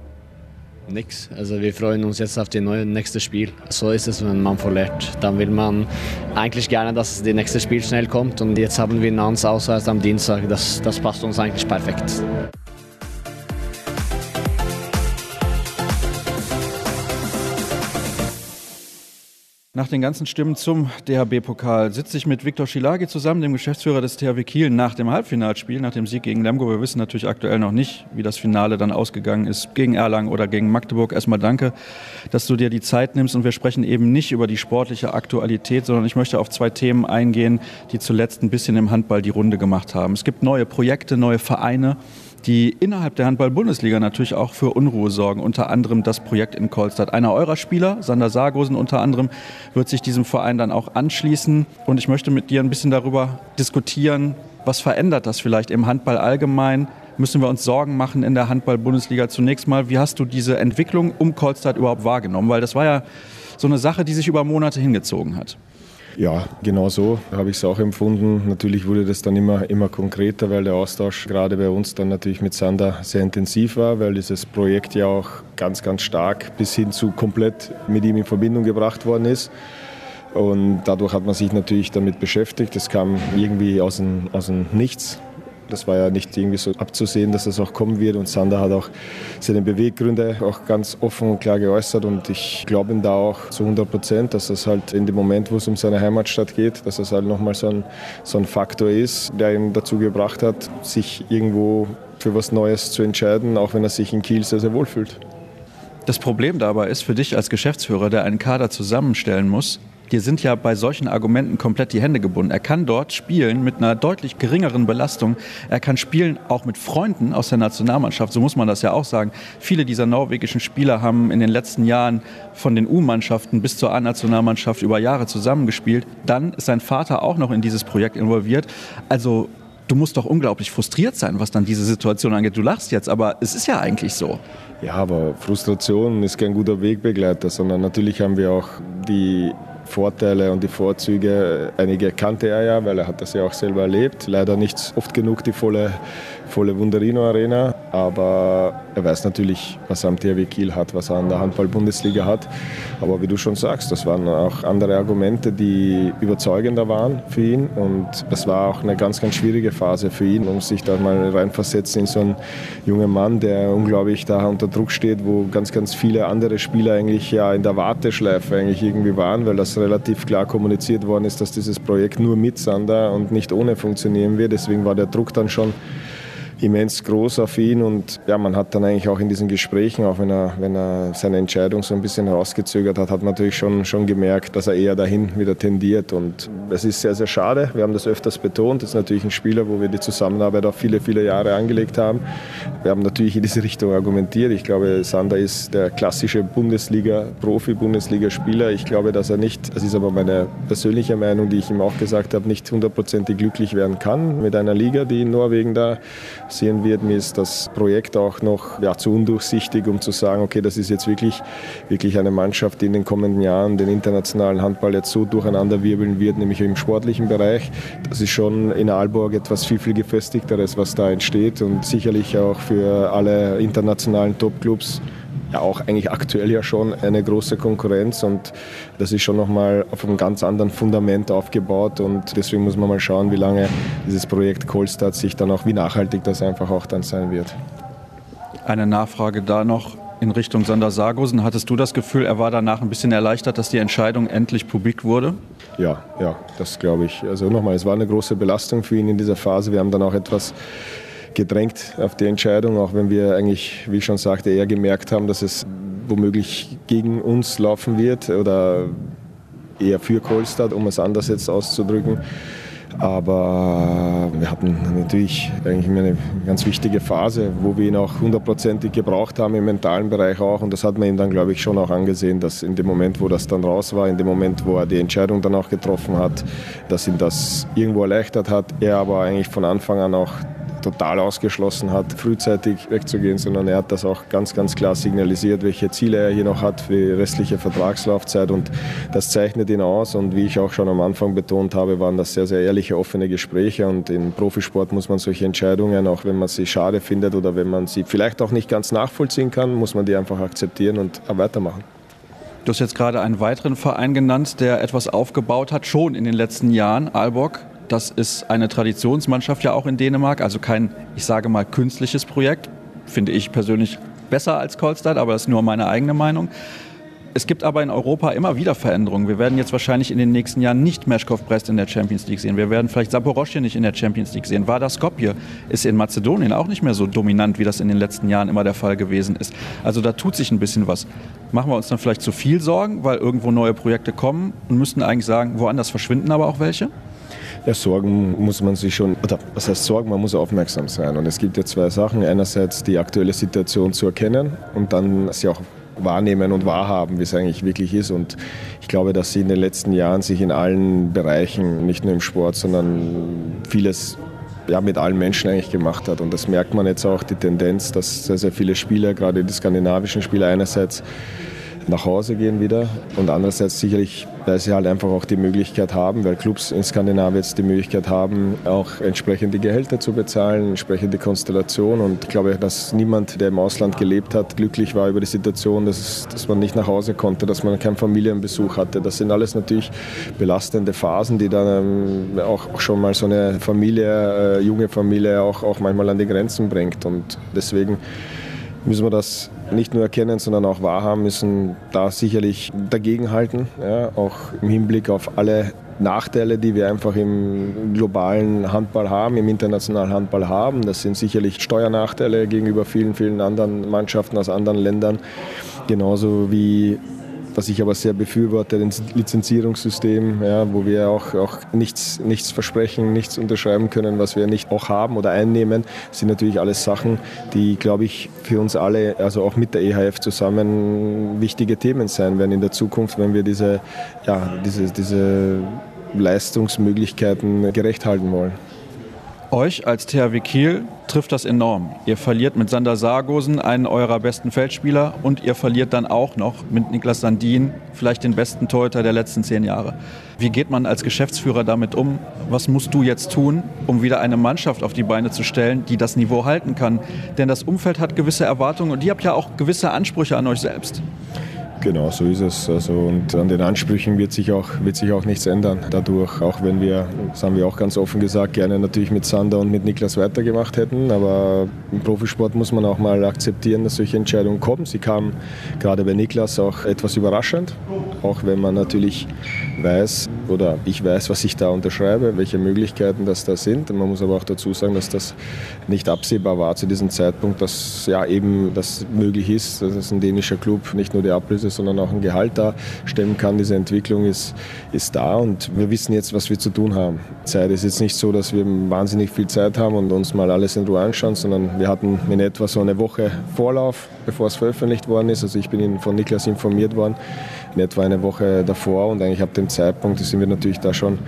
Nix. Also wir freuen uns jetzt auf das nächste Spiel. So ist es, wenn man verliert. Dann will man eigentlich gerne, dass das nächste Spiel schnell kommt. Und jetzt haben wir Nantes auswärts am Dienstag. Das, das passt uns eigentlich perfekt. Nach den ganzen Stimmen zum DHB-Pokal sitze ich mit Viktor Schilagi zusammen, dem Geschäftsführer des THW Kiel, nach dem Halbfinalspiel, nach dem Sieg gegen Lemgo. Wir wissen natürlich aktuell noch nicht, wie das Finale dann ausgegangen ist, gegen Erlangen oder gegen Magdeburg. Erstmal danke, dass du dir die Zeit nimmst und wir sprechen eben nicht über die sportliche Aktualität, sondern ich möchte auf zwei Themen eingehen, die zuletzt ein bisschen im Handball die Runde gemacht haben. Es gibt neue Projekte, neue Vereine die innerhalb der Handball-Bundesliga natürlich auch für Unruhe sorgen. Unter anderem das Projekt in Kolstadt. Einer eurer Spieler, Sander Sargosen unter anderem, wird sich diesem Verein dann auch anschließen. Und ich möchte mit dir ein bisschen darüber diskutieren, was verändert das vielleicht im Handball allgemein? Müssen wir uns Sorgen machen in der Handball-Bundesliga zunächst mal? Wie hast du diese Entwicklung um Kolstadt überhaupt wahrgenommen? Weil das war ja so eine Sache, die sich über Monate hingezogen hat. Ja, genau so habe ich es auch empfunden. Natürlich wurde das dann immer, immer konkreter, weil der Austausch gerade bei uns dann natürlich mit Sander sehr intensiv war, weil dieses Projekt ja auch ganz, ganz stark bis hin zu komplett mit ihm in Verbindung gebracht worden ist. Und dadurch hat man sich natürlich damit beschäftigt. Das kam irgendwie aus dem, aus dem Nichts. Das war ja nicht irgendwie so abzusehen, dass das auch kommen wird. Und Sander hat auch seine Beweggründe auch ganz offen und klar geäußert. Und ich glaube ihm da auch zu 100 Prozent, dass das halt in dem Moment, wo es um seine Heimatstadt geht, dass das halt nochmal so ein, so ein Faktor ist, der ihn dazu gebracht hat, sich irgendwo für was Neues zu entscheiden, auch wenn er sich in Kiel sehr, sehr wohl fühlt. Das Problem dabei ist für dich als Geschäftsführer, der einen Kader zusammenstellen muss, dir sind ja bei solchen Argumenten komplett die Hände gebunden. Er kann dort spielen mit einer deutlich geringeren Belastung. Er kann spielen auch mit Freunden aus der Nationalmannschaft, so muss man das ja auch sagen. Viele dieser norwegischen Spieler haben in den letzten Jahren von den U-Mannschaften bis zur A-Nationalmannschaft über Jahre zusammengespielt. Dann ist sein Vater auch noch in dieses Projekt involviert. Also du musst doch unglaublich frustriert sein, was dann diese Situation angeht. Du lachst jetzt, aber es ist ja eigentlich so. Ja, aber Frustration ist kein guter Wegbegleiter, sondern natürlich haben wir auch die Vorteile und die Vorzüge. Einige kannte er ja, weil er hat das ja auch selber erlebt. Leider nicht oft genug die volle, volle Wunderino Arena. aber er weiß natürlich, was er am THW Kiel hat, was er an der Handball-Bundesliga hat. Aber wie du schon sagst, das waren auch andere Argumente, die überzeugender waren für ihn und es war auch eine ganz, ganz schwierige Phase für ihn, um sich da mal reinversetzen in so einen jungen Mann, der unglaublich da unter Druck steht, wo ganz, ganz viele andere Spieler eigentlich ja in der Warteschleife eigentlich irgendwie waren, weil das relativ klar kommuniziert worden ist, dass dieses Projekt nur mit Sander und nicht ohne funktionieren wird. Deswegen war der Druck dann schon immens groß auf ihn und ja, man hat dann eigentlich auch in diesen Gesprächen, auch wenn er, wenn er seine Entscheidung so ein bisschen herausgezögert hat, hat man natürlich schon, schon gemerkt, dass er eher dahin wieder tendiert und es ist sehr, sehr schade. Wir haben das öfters betont. Das ist natürlich ein Spieler, wo wir die Zusammenarbeit auch viele, viele Jahre angelegt haben. Wir haben natürlich in diese Richtung argumentiert. Ich glaube, Sander ist der klassische Bundesliga, Profi-Bundesliga-Spieler. Ich glaube, dass er nicht, das ist aber meine persönliche Meinung, die ich ihm auch gesagt habe, nicht hundertprozentig glücklich werden kann mit einer Liga, die in Norwegen da sehen wird. Mir ist das Projekt auch noch ja, zu undurchsichtig, um zu sagen, okay, das ist jetzt wirklich, wirklich eine Mannschaft, die in den kommenden Jahren den internationalen Handball jetzt so durcheinander wirbeln wird, nämlich im sportlichen Bereich. Das ist schon in Aalborg etwas viel, viel gefestigteres, was da entsteht und sicherlich auch für alle internationalen Topclubs ja auch eigentlich aktuell ja schon eine große Konkurrenz und das ist schon nochmal auf einem ganz anderen Fundament aufgebaut und deswegen muss man mal schauen, wie lange dieses Projekt Kolstadt sich dann auch, wie nachhaltig das einfach auch dann sein wird. Eine Nachfrage da noch in Richtung Sander Sargosen. Hattest du das Gefühl, er war danach ein bisschen erleichtert, dass die Entscheidung endlich publik wurde? Ja, ja, das glaube ich. Also nochmal, es war eine große Belastung für ihn in dieser Phase. Wir haben dann auch etwas gedrängt auf die Entscheidung, auch wenn wir eigentlich, wie ich schon sagte, eher gemerkt haben, dass es womöglich gegen uns laufen wird oder eher für Kolstad, um es anders jetzt auszudrücken. Aber wir hatten natürlich eigentlich eine ganz wichtige Phase, wo wir ihn auch hundertprozentig gebraucht haben, im mentalen Bereich auch. Und das hat man ihm dann, glaube ich, schon auch angesehen, dass in dem Moment, wo das dann raus war, in dem Moment, wo er die Entscheidung dann auch getroffen hat, dass ihn das irgendwo erleichtert hat. Er aber eigentlich von Anfang an auch total ausgeschlossen hat, frühzeitig wegzugehen, sondern er hat das auch ganz, ganz klar signalisiert, welche Ziele er hier noch hat für die restliche Vertragslaufzeit und das zeichnet ihn aus und wie ich auch schon am Anfang betont habe, waren das sehr, sehr ehrliche, offene Gespräche und im Profisport muss man solche Entscheidungen, auch wenn man sie schade findet oder wenn man sie vielleicht auch nicht ganz nachvollziehen kann, muss man die einfach akzeptieren und weitermachen. Du hast jetzt gerade einen weiteren Verein genannt, der etwas aufgebaut hat, schon in den letzten Jahren, Aalborg. Das ist eine Traditionsmannschaft ja auch in Dänemark, also kein, ich sage mal, künstliches Projekt. Finde ich persönlich besser als Kolstad, aber das ist nur meine eigene Meinung. Es gibt aber in Europa immer wieder Veränderungen. Wir werden jetzt wahrscheinlich in den nächsten Jahren nicht Meshkov Brest in der Champions League sehen. Wir werden vielleicht Saporoschje nicht in der Champions League sehen. Vardar Skopje ist in Mazedonien auch nicht mehr so dominant, wie das in den letzten Jahren immer der Fall gewesen ist. Also da tut sich ein bisschen was. Machen wir uns dann vielleicht zu viel Sorgen, weil irgendwo neue Projekte kommen und müssten eigentlich sagen, woanders verschwinden aber auch welche? Ja, Sorgen muss man sich schon, oder was heißt Sorgen, man muss aufmerksam sein. Und es gibt ja zwei Sachen. Einerseits die aktuelle Situation zu erkennen und dann sie auch wahrnehmen und wahrhaben, wie es eigentlich wirklich ist. Und ich glaube, dass sie in den letzten Jahren sich in allen Bereichen, nicht nur im Sport, sondern vieles ja, mit allen Menschen eigentlich gemacht hat. Und das merkt man jetzt auch, die Tendenz, dass sehr, sehr viele Spieler, gerade die skandinavischen Spieler einerseits nach Hause gehen wieder. Und andererseits sicherlich, weil sie halt einfach auch die Möglichkeit haben, weil Clubs in Skandinavien jetzt die Möglichkeit haben, auch entsprechende Gehälter zu bezahlen, entsprechende Konstellation. Und ich glaube, dass niemand, der im Ausland gelebt hat, glücklich war über die Situation, dass, dass man nicht nach Hause konnte, dass man keinen Familienbesuch hatte. Das sind alles natürlich belastende Phasen, die dann ähm, auch, schon mal so eine Familie, äh, junge Familie auch, auch manchmal an die Grenzen bringt. Und deswegen müssen wir das nicht nur erkennen, sondern auch wahrhaben, müssen da sicherlich dagegenhalten, ja, auch im Hinblick auf alle Nachteile, die wir einfach im globalen Handball haben, im internationalen Handball haben. Das sind sicherlich Steuernachteile gegenüber vielen, vielen anderen Mannschaften aus anderen Ländern, genauso wie was ich aber sehr befürworte, das Lizenzierungssystem, ja, wo wir auch, auch nichts, nichts versprechen, nichts unterschreiben können, was wir nicht auch haben oder einnehmen, sind natürlich alles Sachen, die, glaube ich, für uns alle, also auch mit der EHF zusammen, wichtige Themen sein werden in der Zukunft, wenn wir diese, ja, diese, diese Leistungsmöglichkeiten gerecht halten wollen. Euch als THW Kiel trifft das enorm. Ihr verliert mit Sander Sargosen einen eurer besten Feldspieler und ihr verliert dann auch noch mit Niklas Sandin vielleicht den besten Torhüter der letzten zehn Jahre. Wie geht man als Geschäftsführer damit um? Was musst du jetzt tun, um wieder eine Mannschaft auf die Beine zu stellen, die das Niveau halten kann? Denn das Umfeld hat gewisse Erwartungen und ihr habt ja auch gewisse Ansprüche an euch selbst. Genau, so ist es. Also, und an den Ansprüchen wird sich, auch, wird sich auch nichts ändern dadurch. Auch wenn wir, das haben wir auch ganz offen gesagt, gerne natürlich mit Sander und mit Niklas weitergemacht hätten. Aber im Profisport muss man auch mal akzeptieren, dass solche Entscheidungen kommen. Sie kamen gerade bei Niklas auch etwas überraschend. Auch wenn man natürlich weiß oder ich weiß, was ich da unterschreibe, welche Möglichkeiten das da sind. Man muss aber auch dazu sagen, dass das nicht absehbar war zu diesem Zeitpunkt, dass ja eben das möglich ist, dass ein dänischer Club nicht nur die Ablöse, sondern auch ein Gehalt da stemmen kann. Diese Entwicklung ist, ist da und wir wissen jetzt, was wir zu tun haben. Zeit ist jetzt nicht so, dass wir wahnsinnig viel Zeit haben und uns mal alles in Ruhe anschauen, sondern wir hatten in etwa so eine Woche Vorlauf, bevor es veröffentlicht worden ist. Also ich bin von Niklas informiert worden in etwa eine Woche davor. Und eigentlich ab dem Zeitpunkt sind wir natürlich da schon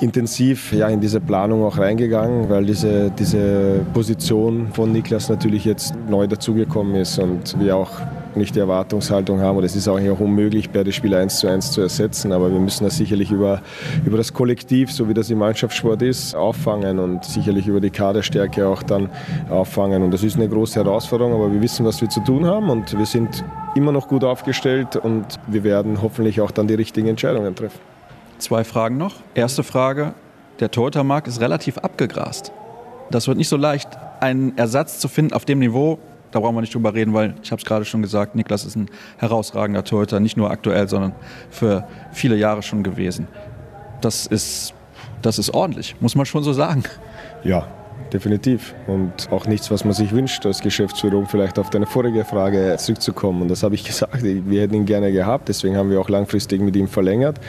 intensiv ja, in diese Planung auch reingegangen, weil diese, diese Position von Niklas natürlich jetzt neu dazugekommen ist und wir auch nicht die Erwartungshaltung haben, und es ist auch unmöglich, beide Spieler eins zu eins zu ersetzen, aber wir müssen das sicherlich über, über das Kollektiv, so wie das im Mannschaftssport ist, auffangen und sicherlich über die Kaderstärke auch dann auffangen. Und das ist eine große Herausforderung, aber wir wissen, was wir zu tun haben und wir sind immer noch gut aufgestellt und wir werden hoffentlich auch dann die richtigen Entscheidungen treffen. Zwei Fragen noch. Erste Frage, der Torhütermarkt ist relativ abgegrast. Das wird nicht so leicht, einen Ersatz zu finden auf dem Niveau, da brauchen wir nicht drüber reden, weil ich habe es gerade schon gesagt, Niklas ist ein herausragender Torhüter, nicht nur aktuell, sondern für viele Jahre schon gewesen. Das ist, das ist ordentlich, muss man schon so sagen. Ja, definitiv. Und auch nichts, was man sich wünscht als Geschäftsführung, vielleicht auf deine vorige Frage zurückzukommen. Und das habe ich gesagt, wir hätten ihn gerne gehabt, deswegen haben wir auch langfristig mit ihm verlängert.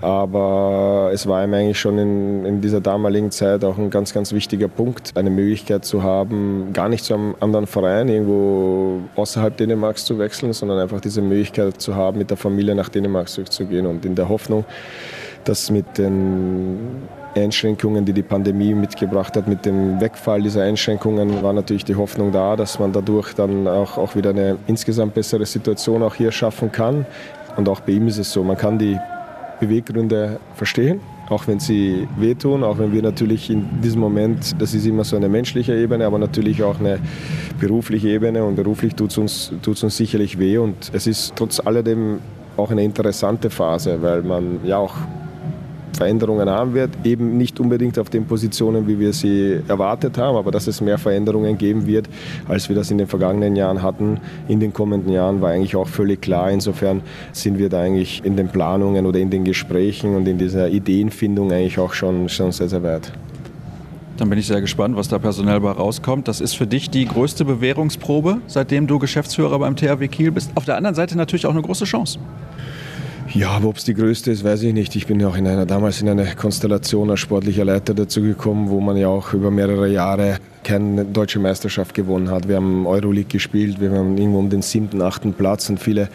Aber es war ihm eigentlich schon in, in, dieser damaligen Zeit auch ein ganz, ganz wichtiger Punkt, eine Möglichkeit zu haben, gar nicht zu einem anderen Verein irgendwo außerhalb Dänemarks zu wechseln, sondern einfach diese Möglichkeit zu haben, mit der Familie nach Dänemark zurückzugehen. Und in der Hoffnung, dass mit den Einschränkungen, die die Pandemie mitgebracht hat, mit dem Wegfall dieser Einschränkungen war natürlich die Hoffnung da, dass man dadurch dann auch, auch wieder eine insgesamt bessere Situation auch hier schaffen kann. Und auch bei ihm ist es so, man kann die Beweggründe verstehen, auch wenn sie wehtun, auch wenn wir natürlich in diesem Moment, das ist immer so eine menschliche Ebene, aber natürlich auch eine berufliche Ebene und beruflich tut es uns, tut's uns sicherlich weh und es ist trotz alledem auch eine interessante Phase, weil man ja auch Veränderungen haben wird. Eben nicht unbedingt auf den Positionen, wie wir sie erwartet haben, aber dass es mehr Veränderungen geben wird, als wir das in den vergangenen Jahren hatten. In den kommenden Jahren war eigentlich auch völlig klar. Insofern sind wir da eigentlich in den Planungen oder in den Gesprächen und in dieser Ideenfindung eigentlich auch schon, schon sehr, sehr weit. Dann bin ich sehr gespannt, was da personell bei rauskommt. Das ist für dich die größte Bewährungsprobe, seitdem du Geschäftsführer beim THW Kiel bist. Auf der anderen Seite natürlich auch eine große Chance. Ja, aber ob es die größte ist, weiß ich nicht. Ich bin ja auch in einer, damals in eine Konstellation als sportlicher Leiter dazugekommen, wo man ja auch über mehrere Jahre keine deutsche Meisterschaft gewonnen hat. Wir haben Euroleague gespielt, wir haben irgendwo um den siebten, achten Platz und viele,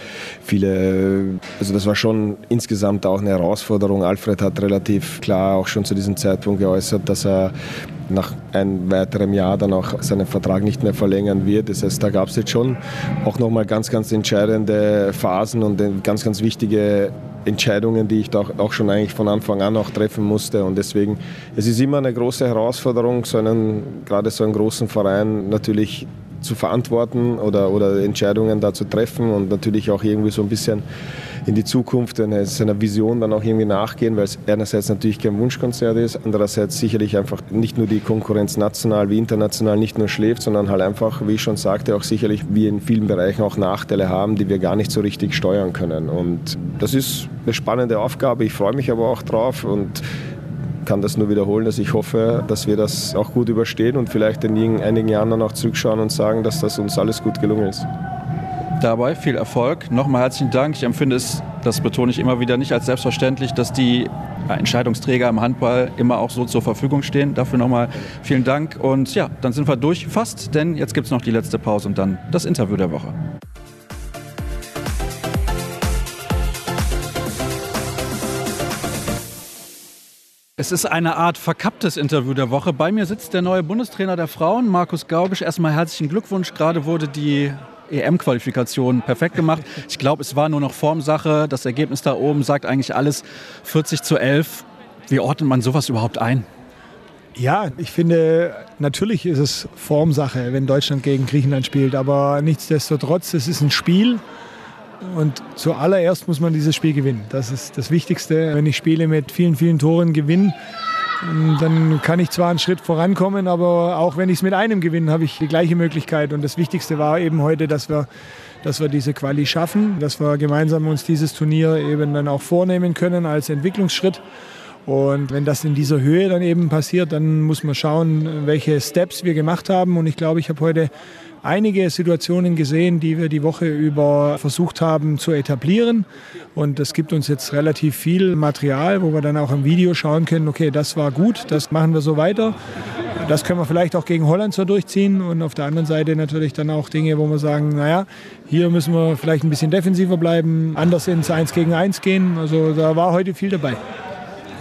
viele, also das war schon insgesamt auch eine Herausforderung. Alfred hat relativ klar auch schon zu diesem Zeitpunkt geäußert, dass er nach einem weiteren Jahr dann auch seinen Vertrag nicht mehr verlängern wird. Das heißt, da gab es jetzt schon auch nochmal ganz, ganz entscheidende Phasen und ganz, ganz wichtige Entscheidungen, die ich da auch schon eigentlich von Anfang an auch treffen musste. Und deswegen, es ist immer eine große Herausforderung, so einen, gerade so einen großen Verein natürlich zu verantworten oder, oder Entscheidungen da zu treffen und natürlich auch irgendwie so ein bisschen in die Zukunft seiner Vision dann auch irgendwie nachgehen, weil es einerseits natürlich kein Wunschkonzert ist, andererseits sicherlich einfach nicht nur die Konkurrenz national wie international nicht nur schläft, sondern halt einfach, wie ich schon sagte, auch sicherlich wie in vielen Bereichen auch Nachteile haben, die wir gar nicht so richtig steuern können. Und das ist eine spannende Aufgabe. Ich freue mich aber auch drauf und kann das nur wiederholen, dass ich hoffe, dass wir das auch gut überstehen und vielleicht in einigen Jahren dann auch zurückschauen und sagen, dass das uns alles gut gelungen ist dabei. Viel Erfolg. Nochmal herzlichen Dank. Ich empfinde es, das betone ich immer wieder, nicht als selbstverständlich, dass die Entscheidungsträger im Handball immer auch so zur Verfügung stehen. Dafür nochmal vielen Dank. Und ja, dann sind wir durch fast, denn jetzt gibt es noch die letzte Pause und dann das Interview der Woche. Es ist eine Art verkapptes Interview der Woche. Bei mir sitzt der neue Bundestrainer der Frauen, Markus Gaugisch. Erstmal herzlichen Glückwunsch. Gerade wurde die EM-Qualifikation perfekt gemacht. Ich glaube, es war nur noch Formsache. Das Ergebnis da oben sagt eigentlich alles 40 zu 11. Wie ordnet man sowas überhaupt ein? Ja, ich finde, natürlich ist es Formsache, wenn Deutschland gegen Griechenland spielt. Aber nichtsdestotrotz, es ist ein Spiel. Und zuallererst muss man dieses Spiel gewinnen. Das ist das Wichtigste. Wenn ich Spiele mit vielen, vielen Toren gewinne, dann kann ich zwar einen Schritt vorankommen, aber auch wenn ich es mit einem gewinne, habe ich die gleiche Möglichkeit. Und das Wichtigste war eben heute, dass wir, dass wir diese Quali schaffen, dass wir gemeinsam uns dieses Turnier eben dann auch vornehmen können als Entwicklungsschritt. Und wenn das in dieser Höhe dann eben passiert, dann muss man schauen, welche Steps wir gemacht haben. Und ich glaube, ich habe heute einige Situationen gesehen, die wir die Woche über versucht haben zu etablieren. Und es gibt uns jetzt relativ viel Material, wo wir dann auch im Video schauen können, okay, das war gut, das machen wir so weiter. Das können wir vielleicht auch gegen Holland so durchziehen. Und auf der anderen Seite natürlich dann auch Dinge, wo wir sagen, naja, hier müssen wir vielleicht ein bisschen defensiver bleiben, anders ins 1 gegen 1 gehen. Also da war heute viel dabei.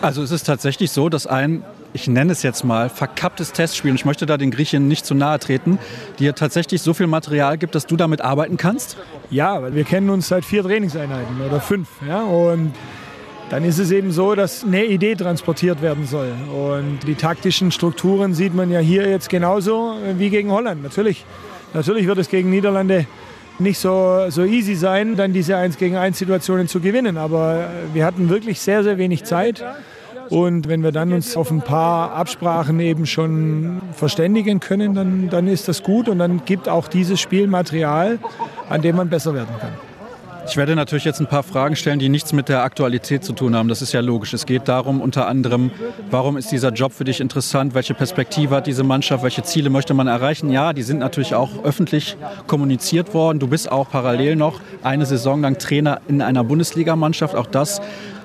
Also es ist tatsächlich so, dass ein ich nenne es jetzt mal, verkapptes Testspiel, und ich möchte da den Griechen nicht zu nahe treten, dir tatsächlich so viel Material gibt, dass du damit arbeiten kannst? Ja, weil wir kennen uns seit vier Trainingseinheiten oder fünf. Ja? Und dann ist es eben so, dass eine Idee transportiert werden soll. Und die taktischen Strukturen sieht man ja hier jetzt genauso wie gegen Holland. Natürlich, natürlich wird es gegen Niederlande nicht so, so easy sein, dann diese 1 gegen 1 Situationen zu gewinnen. Aber wir hatten wirklich sehr, sehr wenig Zeit. Und wenn wir dann uns auf ein paar Absprachen eben schon verständigen können, dann, dann ist das gut und dann gibt auch dieses Spiel Material, an dem man besser werden kann. Ich werde natürlich jetzt ein paar Fragen stellen, die nichts mit der Aktualität zu tun haben. Das ist ja logisch. Es geht darum, unter anderem, warum ist dieser Job für dich interessant? Welche Perspektive hat diese Mannschaft? Welche Ziele möchte man erreichen? Ja, die sind natürlich auch öffentlich kommuniziert worden. Du bist auch parallel noch eine Saison lang Trainer in einer Bundesligamannschaft. Auch das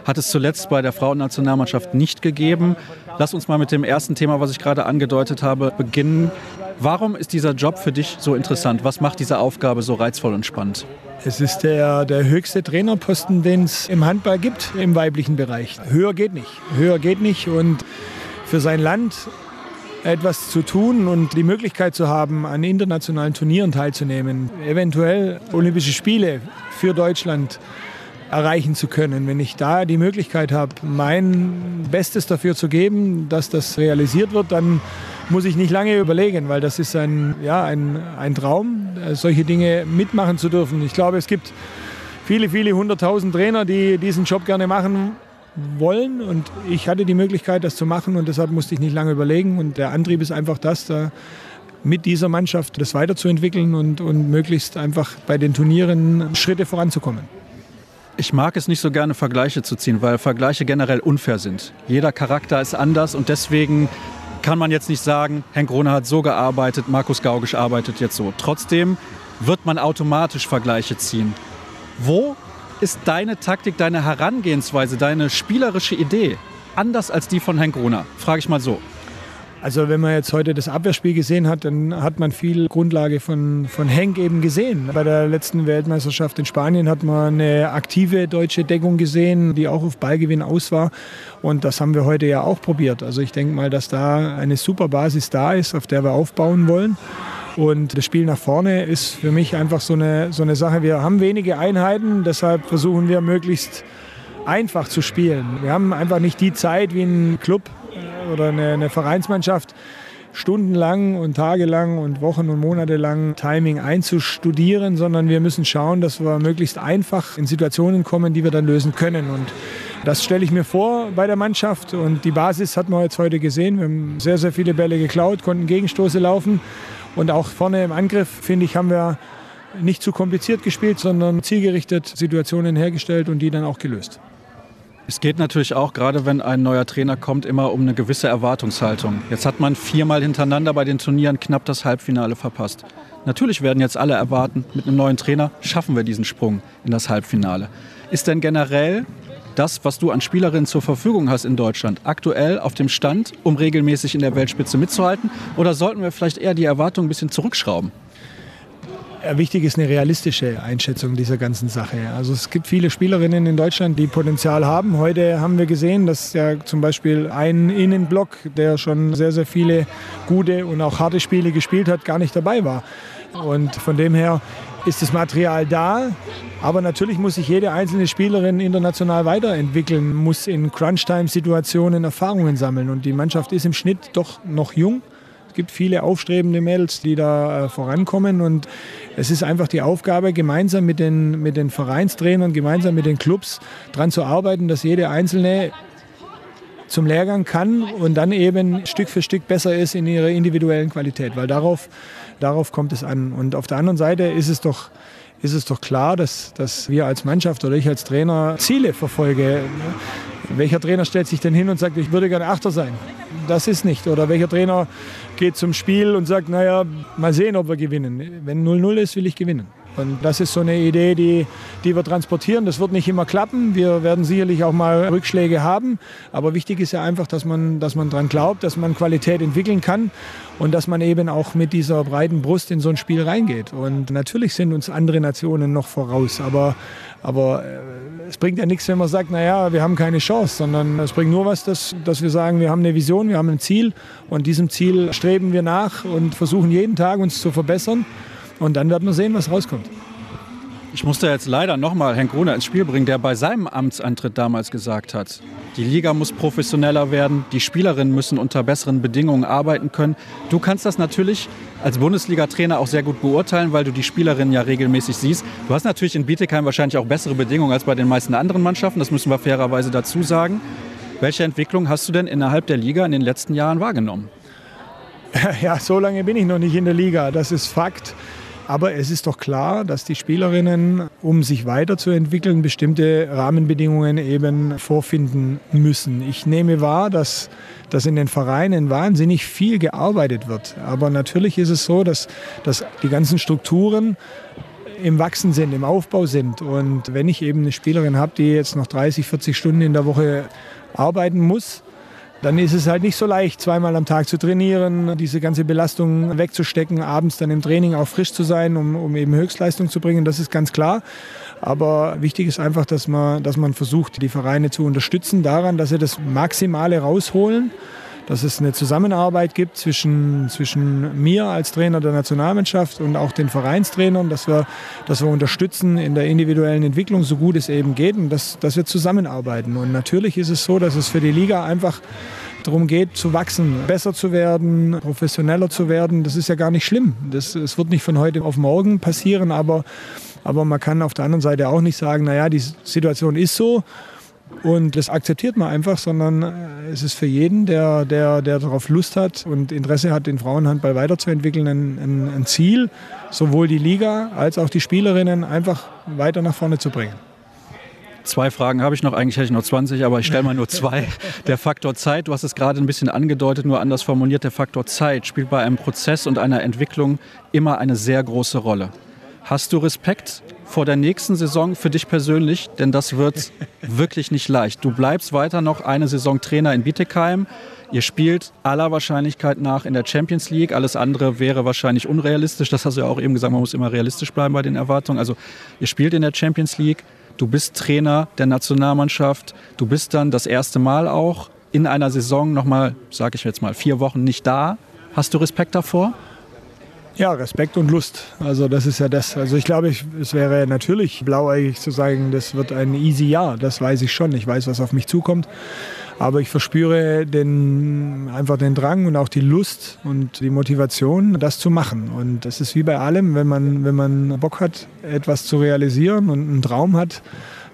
hat es zuletzt bei der Frauennationalmannschaft nicht gegeben. Lass uns mal mit dem ersten Thema, was ich gerade angedeutet habe, beginnen. Warum ist dieser Job für dich so interessant? Was macht diese Aufgabe so reizvoll und spannend? Es ist der, der höchste Trainerposten, den es im Handball gibt, im weiblichen Bereich. Höher geht nicht. Höher geht nicht. Und für sein Land etwas zu tun und die Möglichkeit zu haben, an internationalen Turnieren teilzunehmen, eventuell Olympische Spiele für Deutschland erreichen zu können. Wenn ich da die Möglichkeit habe, mein Bestes dafür zu geben, dass das realisiert wird, dann muss ich nicht lange überlegen, weil das ist ein, ja, ein, ein Traum, solche Dinge mitmachen zu dürfen. Ich glaube, es gibt viele, viele hunderttausend Trainer, die diesen Job gerne machen wollen und ich hatte die Möglichkeit, das zu machen und deshalb musste ich nicht lange überlegen und der Antrieb ist einfach das, da mit dieser Mannschaft das weiterzuentwickeln und, und möglichst einfach bei den Turnieren Schritte voranzukommen. Ich mag es nicht so gerne, Vergleiche zu ziehen, weil Vergleiche generell unfair sind. Jeder Charakter ist anders und deswegen kann man jetzt nicht sagen, Henk Rohner hat so gearbeitet, Markus Gaugisch arbeitet jetzt so. Trotzdem wird man automatisch Vergleiche ziehen. Wo ist deine Taktik, deine Herangehensweise, deine spielerische Idee anders als die von Henk Rohner? Frage ich mal so. Also wenn man jetzt heute das Abwehrspiel gesehen hat, dann hat man viel Grundlage von, von Henk eben gesehen. Bei der letzten Weltmeisterschaft in Spanien hat man eine aktive deutsche Deckung gesehen, die auch auf Ballgewinn aus war. Und das haben wir heute ja auch probiert. Also ich denke mal, dass da eine super Basis da ist, auf der wir aufbauen wollen. Und das Spiel nach vorne ist für mich einfach so eine, so eine Sache. Wir haben wenige Einheiten, deshalb versuchen wir möglichst einfach zu spielen. Wir haben einfach nicht die Zeit wie ein Club oder eine, eine Vereinsmannschaft stundenlang und tagelang und Wochen und Monate lang Timing einzustudieren, sondern wir müssen schauen, dass wir möglichst einfach in Situationen kommen, die wir dann lösen können. Und das stelle ich mir vor bei der Mannschaft. Und die Basis hat man jetzt heute gesehen. Wir haben sehr, sehr viele Bälle geklaut, konnten Gegenstoße laufen. Und auch vorne im Angriff, finde ich, haben wir nicht zu kompliziert gespielt, sondern zielgerichtet Situationen hergestellt und die dann auch gelöst. Es geht natürlich auch, gerade wenn ein neuer Trainer kommt, immer um eine gewisse Erwartungshaltung. Jetzt hat man viermal hintereinander bei den Turnieren knapp das Halbfinale verpasst. Natürlich werden jetzt alle erwarten, mit einem neuen Trainer schaffen wir diesen Sprung in das Halbfinale. Ist denn generell das, was du an Spielerinnen zur Verfügung hast in Deutschland, aktuell auf dem Stand, um regelmäßig in der Weltspitze mitzuhalten? Oder sollten wir vielleicht eher die Erwartungen ein bisschen zurückschrauben? Wichtig ist eine realistische Einschätzung dieser ganzen Sache. Also es gibt viele Spielerinnen in Deutschland, die Potenzial haben. Heute haben wir gesehen, dass ja zum Beispiel ein Innenblock, der schon sehr, sehr viele gute und auch harte Spiele gespielt hat, gar nicht dabei war. Und von dem her ist das Material da. Aber natürlich muss sich jede einzelne Spielerin international weiterentwickeln, muss in Crunch-Time-Situationen Erfahrungen sammeln. Und die Mannschaft ist im Schnitt doch noch jung gibt viele aufstrebende Mädels, die da äh, vorankommen. Und es ist einfach die Aufgabe, gemeinsam mit den, mit den Vereinstrainern, gemeinsam mit den Clubs daran zu arbeiten, dass jede Einzelne zum Lehrgang kann und dann eben Stück für Stück besser ist in ihrer individuellen Qualität, weil darauf, darauf kommt es an. Und auf der anderen Seite ist es doch, ist es doch klar, dass, dass wir als Mannschaft oder ich als Trainer Ziele verfolge. Welcher Trainer stellt sich denn hin und sagt, ich würde gerne Achter sein? Das ist nicht. Oder welcher Trainer geht zum Spiel und sagt, naja, mal sehen, ob wir gewinnen. Wenn 0-0 ist, will ich gewinnen. Und das ist so eine Idee, die, die wir transportieren. Das wird nicht immer klappen. Wir werden sicherlich auch mal Rückschläge haben. Aber wichtig ist ja einfach, dass man, dass man daran glaubt, dass man Qualität entwickeln kann und dass man eben auch mit dieser breiten Brust in so ein Spiel reingeht. Und natürlich sind uns andere Nationen noch voraus. Aber, aber äh, es bringt ja nichts, wenn man sagt, naja, wir haben keine Chance, sondern es bringt nur was, dass, dass wir sagen, wir haben eine Vision, wir haben ein Ziel und diesem Ziel streben wir nach und versuchen jeden Tag uns zu verbessern. Und dann werden wir sehen, was rauskommt. Ich musste jetzt leider nochmal Herrn Gruner ins Spiel bringen, der bei seinem Amtsantritt damals gesagt hat, die Liga muss professioneller werden, die Spielerinnen müssen unter besseren Bedingungen arbeiten können. Du kannst das natürlich als Bundesliga-Trainer auch sehr gut beurteilen, weil du die Spielerinnen ja regelmäßig siehst. Du hast natürlich in Bietigheim wahrscheinlich auch bessere Bedingungen als bei den meisten anderen Mannschaften, das müssen wir fairerweise dazu sagen. Welche Entwicklung hast du denn innerhalb der Liga in den letzten Jahren wahrgenommen? Ja, so lange bin ich noch nicht in der Liga, das ist Fakt. Aber es ist doch klar, dass die Spielerinnen, um sich weiterzuentwickeln, bestimmte Rahmenbedingungen eben vorfinden müssen. Ich nehme wahr, dass, dass in den Vereinen wahnsinnig viel gearbeitet wird. Aber natürlich ist es so, dass, dass die ganzen Strukturen im Wachsen sind, im Aufbau sind. Und wenn ich eben eine Spielerin habe, die jetzt noch 30, 40 Stunden in der Woche arbeiten muss, dann ist es halt nicht so leicht, zweimal am Tag zu trainieren, diese ganze Belastung wegzustecken, abends dann im Training auch frisch zu sein, um, um eben Höchstleistung zu bringen. Das ist ganz klar. Aber wichtig ist einfach, dass man, dass man versucht, die Vereine zu unterstützen daran, dass sie das Maximale rausholen dass es eine Zusammenarbeit gibt zwischen, zwischen mir als Trainer der Nationalmannschaft und auch den Vereinstrainern, dass wir, dass wir unterstützen in der individuellen Entwicklung, so gut es eben geht und dass, dass wir zusammenarbeiten. Und natürlich ist es so, dass es für die Liga einfach darum geht, zu wachsen, besser zu werden, professioneller zu werden. Das ist ja gar nicht schlimm. Das, das wird nicht von heute auf morgen passieren, aber, aber man kann auf der anderen Seite auch nicht sagen, naja, die Situation ist so und das akzeptiert man einfach, sondern äh, es ist für jeden, der, der, der darauf Lust hat und Interesse hat, den Frauenhandball weiterzuentwickeln, ein, ein, ein Ziel, sowohl die Liga als auch die Spielerinnen einfach weiter nach vorne zu bringen. Zwei Fragen habe ich noch. Eigentlich hätte ich noch 20, aber ich stelle mal nur zwei. Der Faktor Zeit, du hast es gerade ein bisschen angedeutet, nur anders formuliert. Der Faktor Zeit spielt bei einem Prozess und einer Entwicklung immer eine sehr große Rolle. Hast du Respekt vor der nächsten Saison für dich persönlich? Denn das wird wirklich nicht leicht. Du bleibst weiter noch eine Saison Trainer in Bietigheim. Ihr spielt aller Wahrscheinlichkeit nach in der Champions League. Alles andere wäre wahrscheinlich unrealistisch. Das hast du ja auch eben gesagt, man muss immer realistisch bleiben bei den Erwartungen. Also ihr spielt in der Champions League. Du bist Trainer der Nationalmannschaft. Du bist dann das erste Mal auch in einer Saison nochmal, sage ich jetzt mal, vier Wochen nicht da. Hast du Respekt davor? Ja, Respekt und Lust. Also das ist ja das. Also ich glaube, ich, es wäre natürlich blauäugig zu sagen, das wird ein easy Jahr. Das weiß ich schon. Ich weiß, was auf mich zukommt. Aber ich verspüre den, einfach den Drang und auch die Lust und die Motivation, das zu machen. Und das ist wie bei allem, wenn man, wenn man Bock hat, etwas zu realisieren und einen Traum hat,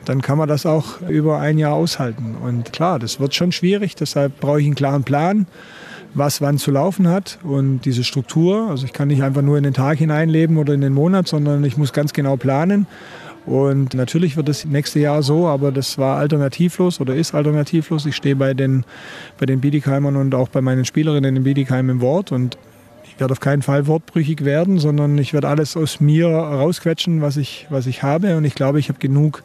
dann kann man das auch über ein Jahr aushalten. Und klar, das wird schon schwierig. Deshalb brauche ich einen klaren Plan was wann zu laufen hat und diese Struktur. Also ich kann nicht einfach nur in den Tag hineinleben oder in den Monat, sondern ich muss ganz genau planen. Und natürlich wird das nächste Jahr so, aber das war alternativlos oder ist alternativlos. Ich stehe bei den, bei den Bietigheimern und auch bei meinen Spielerinnen in Bietigheim im Wort und ich werde auf keinen Fall wortbrüchig werden, sondern ich werde alles aus mir rausquetschen, was ich, was ich habe. Und ich glaube, ich habe genug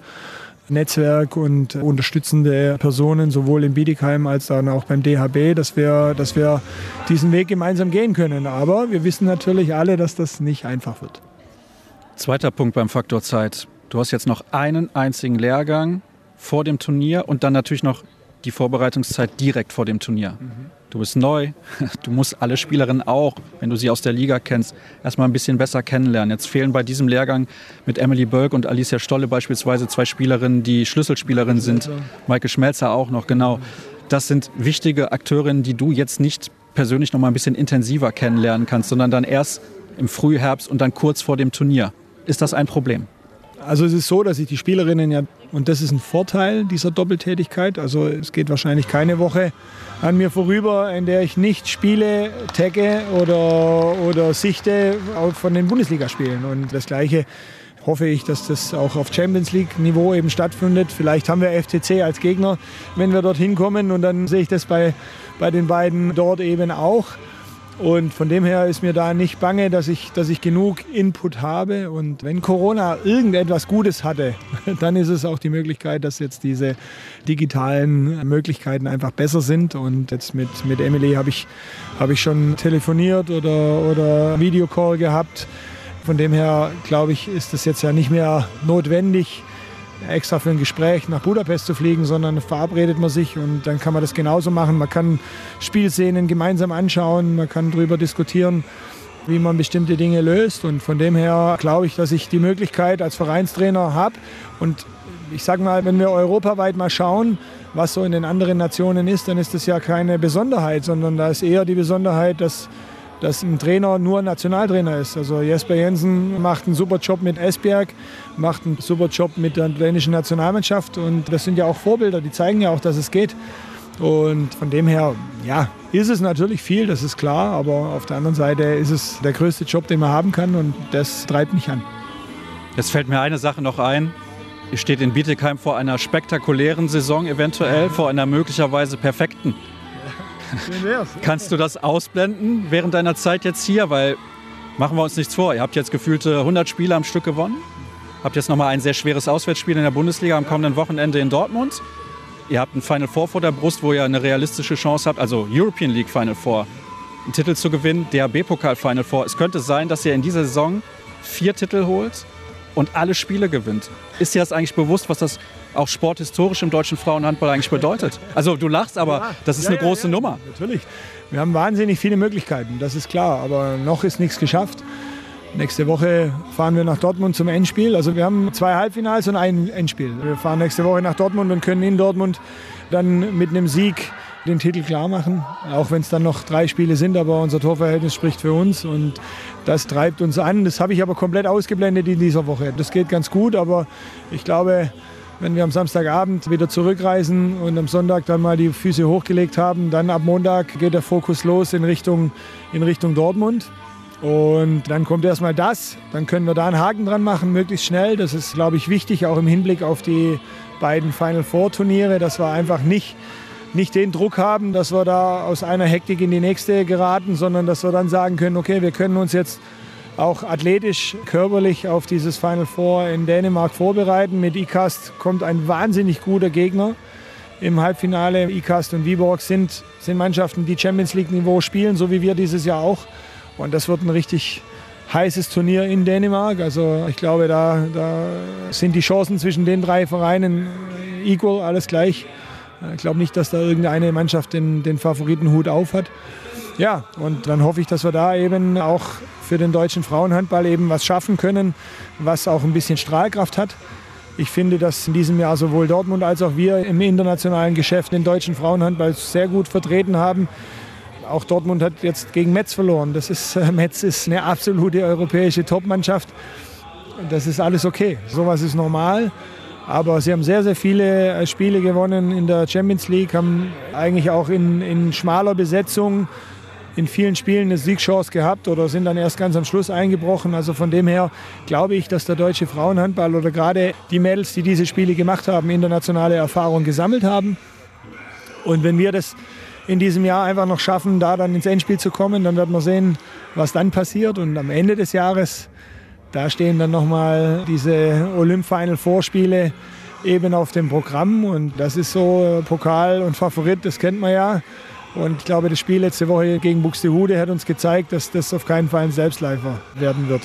Netzwerk und unterstützende Personen, sowohl in Bietigheim als dann auch beim DHB, dass wir, dass wir diesen Weg gemeinsam gehen können. Aber wir wissen natürlich alle, dass das nicht einfach wird. Zweiter Punkt beim Faktor Zeit. Du hast jetzt noch einen einzigen Lehrgang vor dem Turnier und dann natürlich noch die Vorbereitungszeit direkt vor dem Turnier. Mhm. Du bist neu, du musst alle Spielerinnen auch, wenn du sie aus der Liga kennst, erstmal ein bisschen besser kennenlernen. Jetzt fehlen bei diesem Lehrgang mit Emily Bölk und Alicia Stolle beispielsweise zwei Spielerinnen, die Schlüsselspielerinnen sind. Maike Schmelzer auch noch, genau. Das sind wichtige Akteurinnen, die du jetzt nicht persönlich noch mal ein bisschen intensiver kennenlernen kannst, sondern dann erst im Frühherbst und dann kurz vor dem Turnier. Ist das ein Problem? Also es ist so, dass ich die Spielerinnen ja, und das ist ein Vorteil dieser Doppeltätigkeit, also es geht wahrscheinlich keine Woche an mir vorüber, in der ich nicht spiele, tagge oder, oder sichte von den Bundesligaspielen. Und das Gleiche hoffe ich, dass das auch auf Champions League-Niveau eben stattfindet. Vielleicht haben wir FTC als Gegner, wenn wir dorthin kommen. Und dann sehe ich das bei, bei den beiden dort eben auch. Und von dem her ist mir da nicht bange, dass ich, dass ich genug Input habe. Und wenn Corona irgendetwas Gutes hatte, dann ist es auch die Möglichkeit, dass jetzt diese digitalen Möglichkeiten einfach besser sind. Und jetzt mit, mit Emily habe ich, hab ich schon telefoniert oder, oder Videocall gehabt. Von dem her, glaube ich, ist es jetzt ja nicht mehr notwendig, extra für ein Gespräch nach Budapest zu fliegen, sondern verabredet man sich und dann kann man das genauso machen. Man kann Spielszenen gemeinsam anschauen, man kann darüber diskutieren, wie man bestimmte Dinge löst. Und von dem her glaube ich, dass ich die Möglichkeit als Vereinstrainer habe. Und ich sage mal, wenn wir europaweit mal schauen, was so in den anderen Nationen ist, dann ist das ja keine Besonderheit, sondern da ist eher die Besonderheit, dass dass ein Trainer nur Nationaltrainer ist. Also Jesper Jensen macht einen super Job mit Esbjerg, macht einen super Job mit der dänischen Nationalmannschaft und das sind ja auch Vorbilder, die zeigen ja auch, dass es geht. Und von dem her, ja, ist es natürlich viel, das ist klar, aber auf der anderen Seite ist es der größte Job, den man haben kann und das treibt mich an. Jetzt fällt mir eine Sache noch ein. Ihr steht in Bietigheim vor einer spektakulären Saison, eventuell vor einer möglicherweise perfekten. Kannst du das ausblenden während deiner Zeit jetzt hier? Weil machen wir uns nichts vor. Ihr habt jetzt gefühlte 100 Spiele am Stück gewonnen. Habt jetzt nochmal ein sehr schweres Auswärtsspiel in der Bundesliga am kommenden Wochenende in Dortmund. Ihr habt ein Final Four vor der Brust, wo ihr eine realistische Chance habt, also European League Final Four, einen Titel zu gewinnen, DHB-Pokal Final Four. Es könnte sein, dass ihr in dieser Saison vier Titel holt und alle Spiele gewinnt. Ist dir das eigentlich bewusst, was das auch sporthistorisch im deutschen Frauenhandball eigentlich bedeutet? Also du lachst, aber ja, das ist ja, eine große ja, Nummer. Natürlich. Wir haben wahnsinnig viele Möglichkeiten, das ist klar, aber noch ist nichts geschafft. Nächste Woche fahren wir nach Dortmund zum Endspiel. Also wir haben zwei Halbfinals und ein Endspiel. Wir fahren nächste Woche nach Dortmund und können in Dortmund dann mit einem Sieg den Titel klar machen. Auch wenn es dann noch drei Spiele sind, aber unser Torverhältnis spricht für uns und das treibt uns an. Das habe ich aber komplett ausgeblendet in dieser Woche. Das geht ganz gut, aber ich glaube, wenn wir am Samstagabend wieder zurückreisen und am Sonntag dann mal die Füße hochgelegt haben, dann ab Montag geht der Fokus los in Richtung, in Richtung Dortmund. Und dann kommt erstmal das, dann können wir da einen Haken dran machen, möglichst schnell. Das ist, glaube ich, wichtig, auch im Hinblick auf die beiden Final Four Turniere, dass wir einfach nicht, nicht den Druck haben, dass wir da aus einer Hektik in die nächste geraten, sondern dass wir dann sagen können, okay, wir können uns jetzt auch athletisch, körperlich auf dieses Final Four in Dänemark vorbereiten. Mit ICAST kommt ein wahnsinnig guter Gegner im Halbfinale. ICAST und Viborg sind, sind Mannschaften, die Champions League Niveau spielen, so wie wir dieses Jahr auch. Und das wird ein richtig heißes Turnier in Dänemark. Also ich glaube, da, da sind die Chancen zwischen den drei Vereinen equal, alles gleich. Ich glaube nicht, dass da irgendeine Mannschaft den, den Favoritenhut auf hat. Ja, und dann hoffe ich, dass wir da eben auch für den deutschen Frauenhandball eben was schaffen können, was auch ein bisschen Strahlkraft hat. Ich finde, dass in diesem Jahr sowohl Dortmund als auch wir im internationalen Geschäft den deutschen Frauenhandball sehr gut vertreten haben. Auch Dortmund hat jetzt gegen Metz verloren. Das ist, äh, Metz ist eine absolute europäische Topmannschaft. Das ist alles okay. Sowas ist normal. Aber sie haben sehr, sehr viele äh, Spiele gewonnen in der Champions League, haben eigentlich auch in, in schmaler Besetzung in vielen Spielen eine Siegchance gehabt oder sind dann erst ganz am Schluss eingebrochen. Also von dem her glaube ich, dass der deutsche Frauenhandball oder gerade die Mädels, die diese Spiele gemacht haben, internationale Erfahrung gesammelt haben. Und wenn wir das in diesem Jahr einfach noch schaffen, da dann ins Endspiel zu kommen, dann wird man sehen, was dann passiert. Und am Ende des Jahres, da stehen dann nochmal diese Olymp-Final-Vorspiele eben auf dem Programm. Und das ist so Pokal und Favorit, das kennt man ja. Und ich glaube, das Spiel letzte Woche gegen Buxtehude hat uns gezeigt, dass das auf keinen Fall ein Selbstläufer werden wird.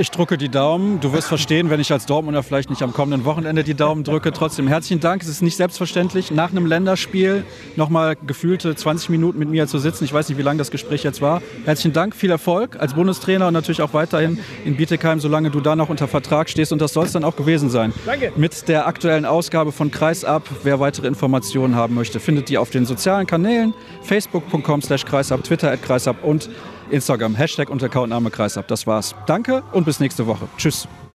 Ich drücke die Daumen. Du wirst verstehen, wenn ich als Dortmunder vielleicht nicht am kommenden Wochenende die Daumen drücke. Trotzdem herzlichen Dank. Es ist nicht selbstverständlich, nach einem Länderspiel nochmal gefühlte 20 Minuten mit mir zu sitzen. Ich weiß nicht, wie lange das Gespräch jetzt war. Herzlichen Dank, viel Erfolg als Bundestrainer und natürlich auch weiterhin in Bietigheim, solange du da noch unter Vertrag stehst. Und das soll es dann auch gewesen sein. Danke. Mit der aktuellen Ausgabe von Kreisab. Wer weitere Informationen haben möchte, findet die auf den sozialen Kanälen facebook.com slash kreisab, Twitter at kreisab und Instagram. Hashtag und Accountname Kreisab. Das war's. Danke und bis nächste Woche. Tschüss.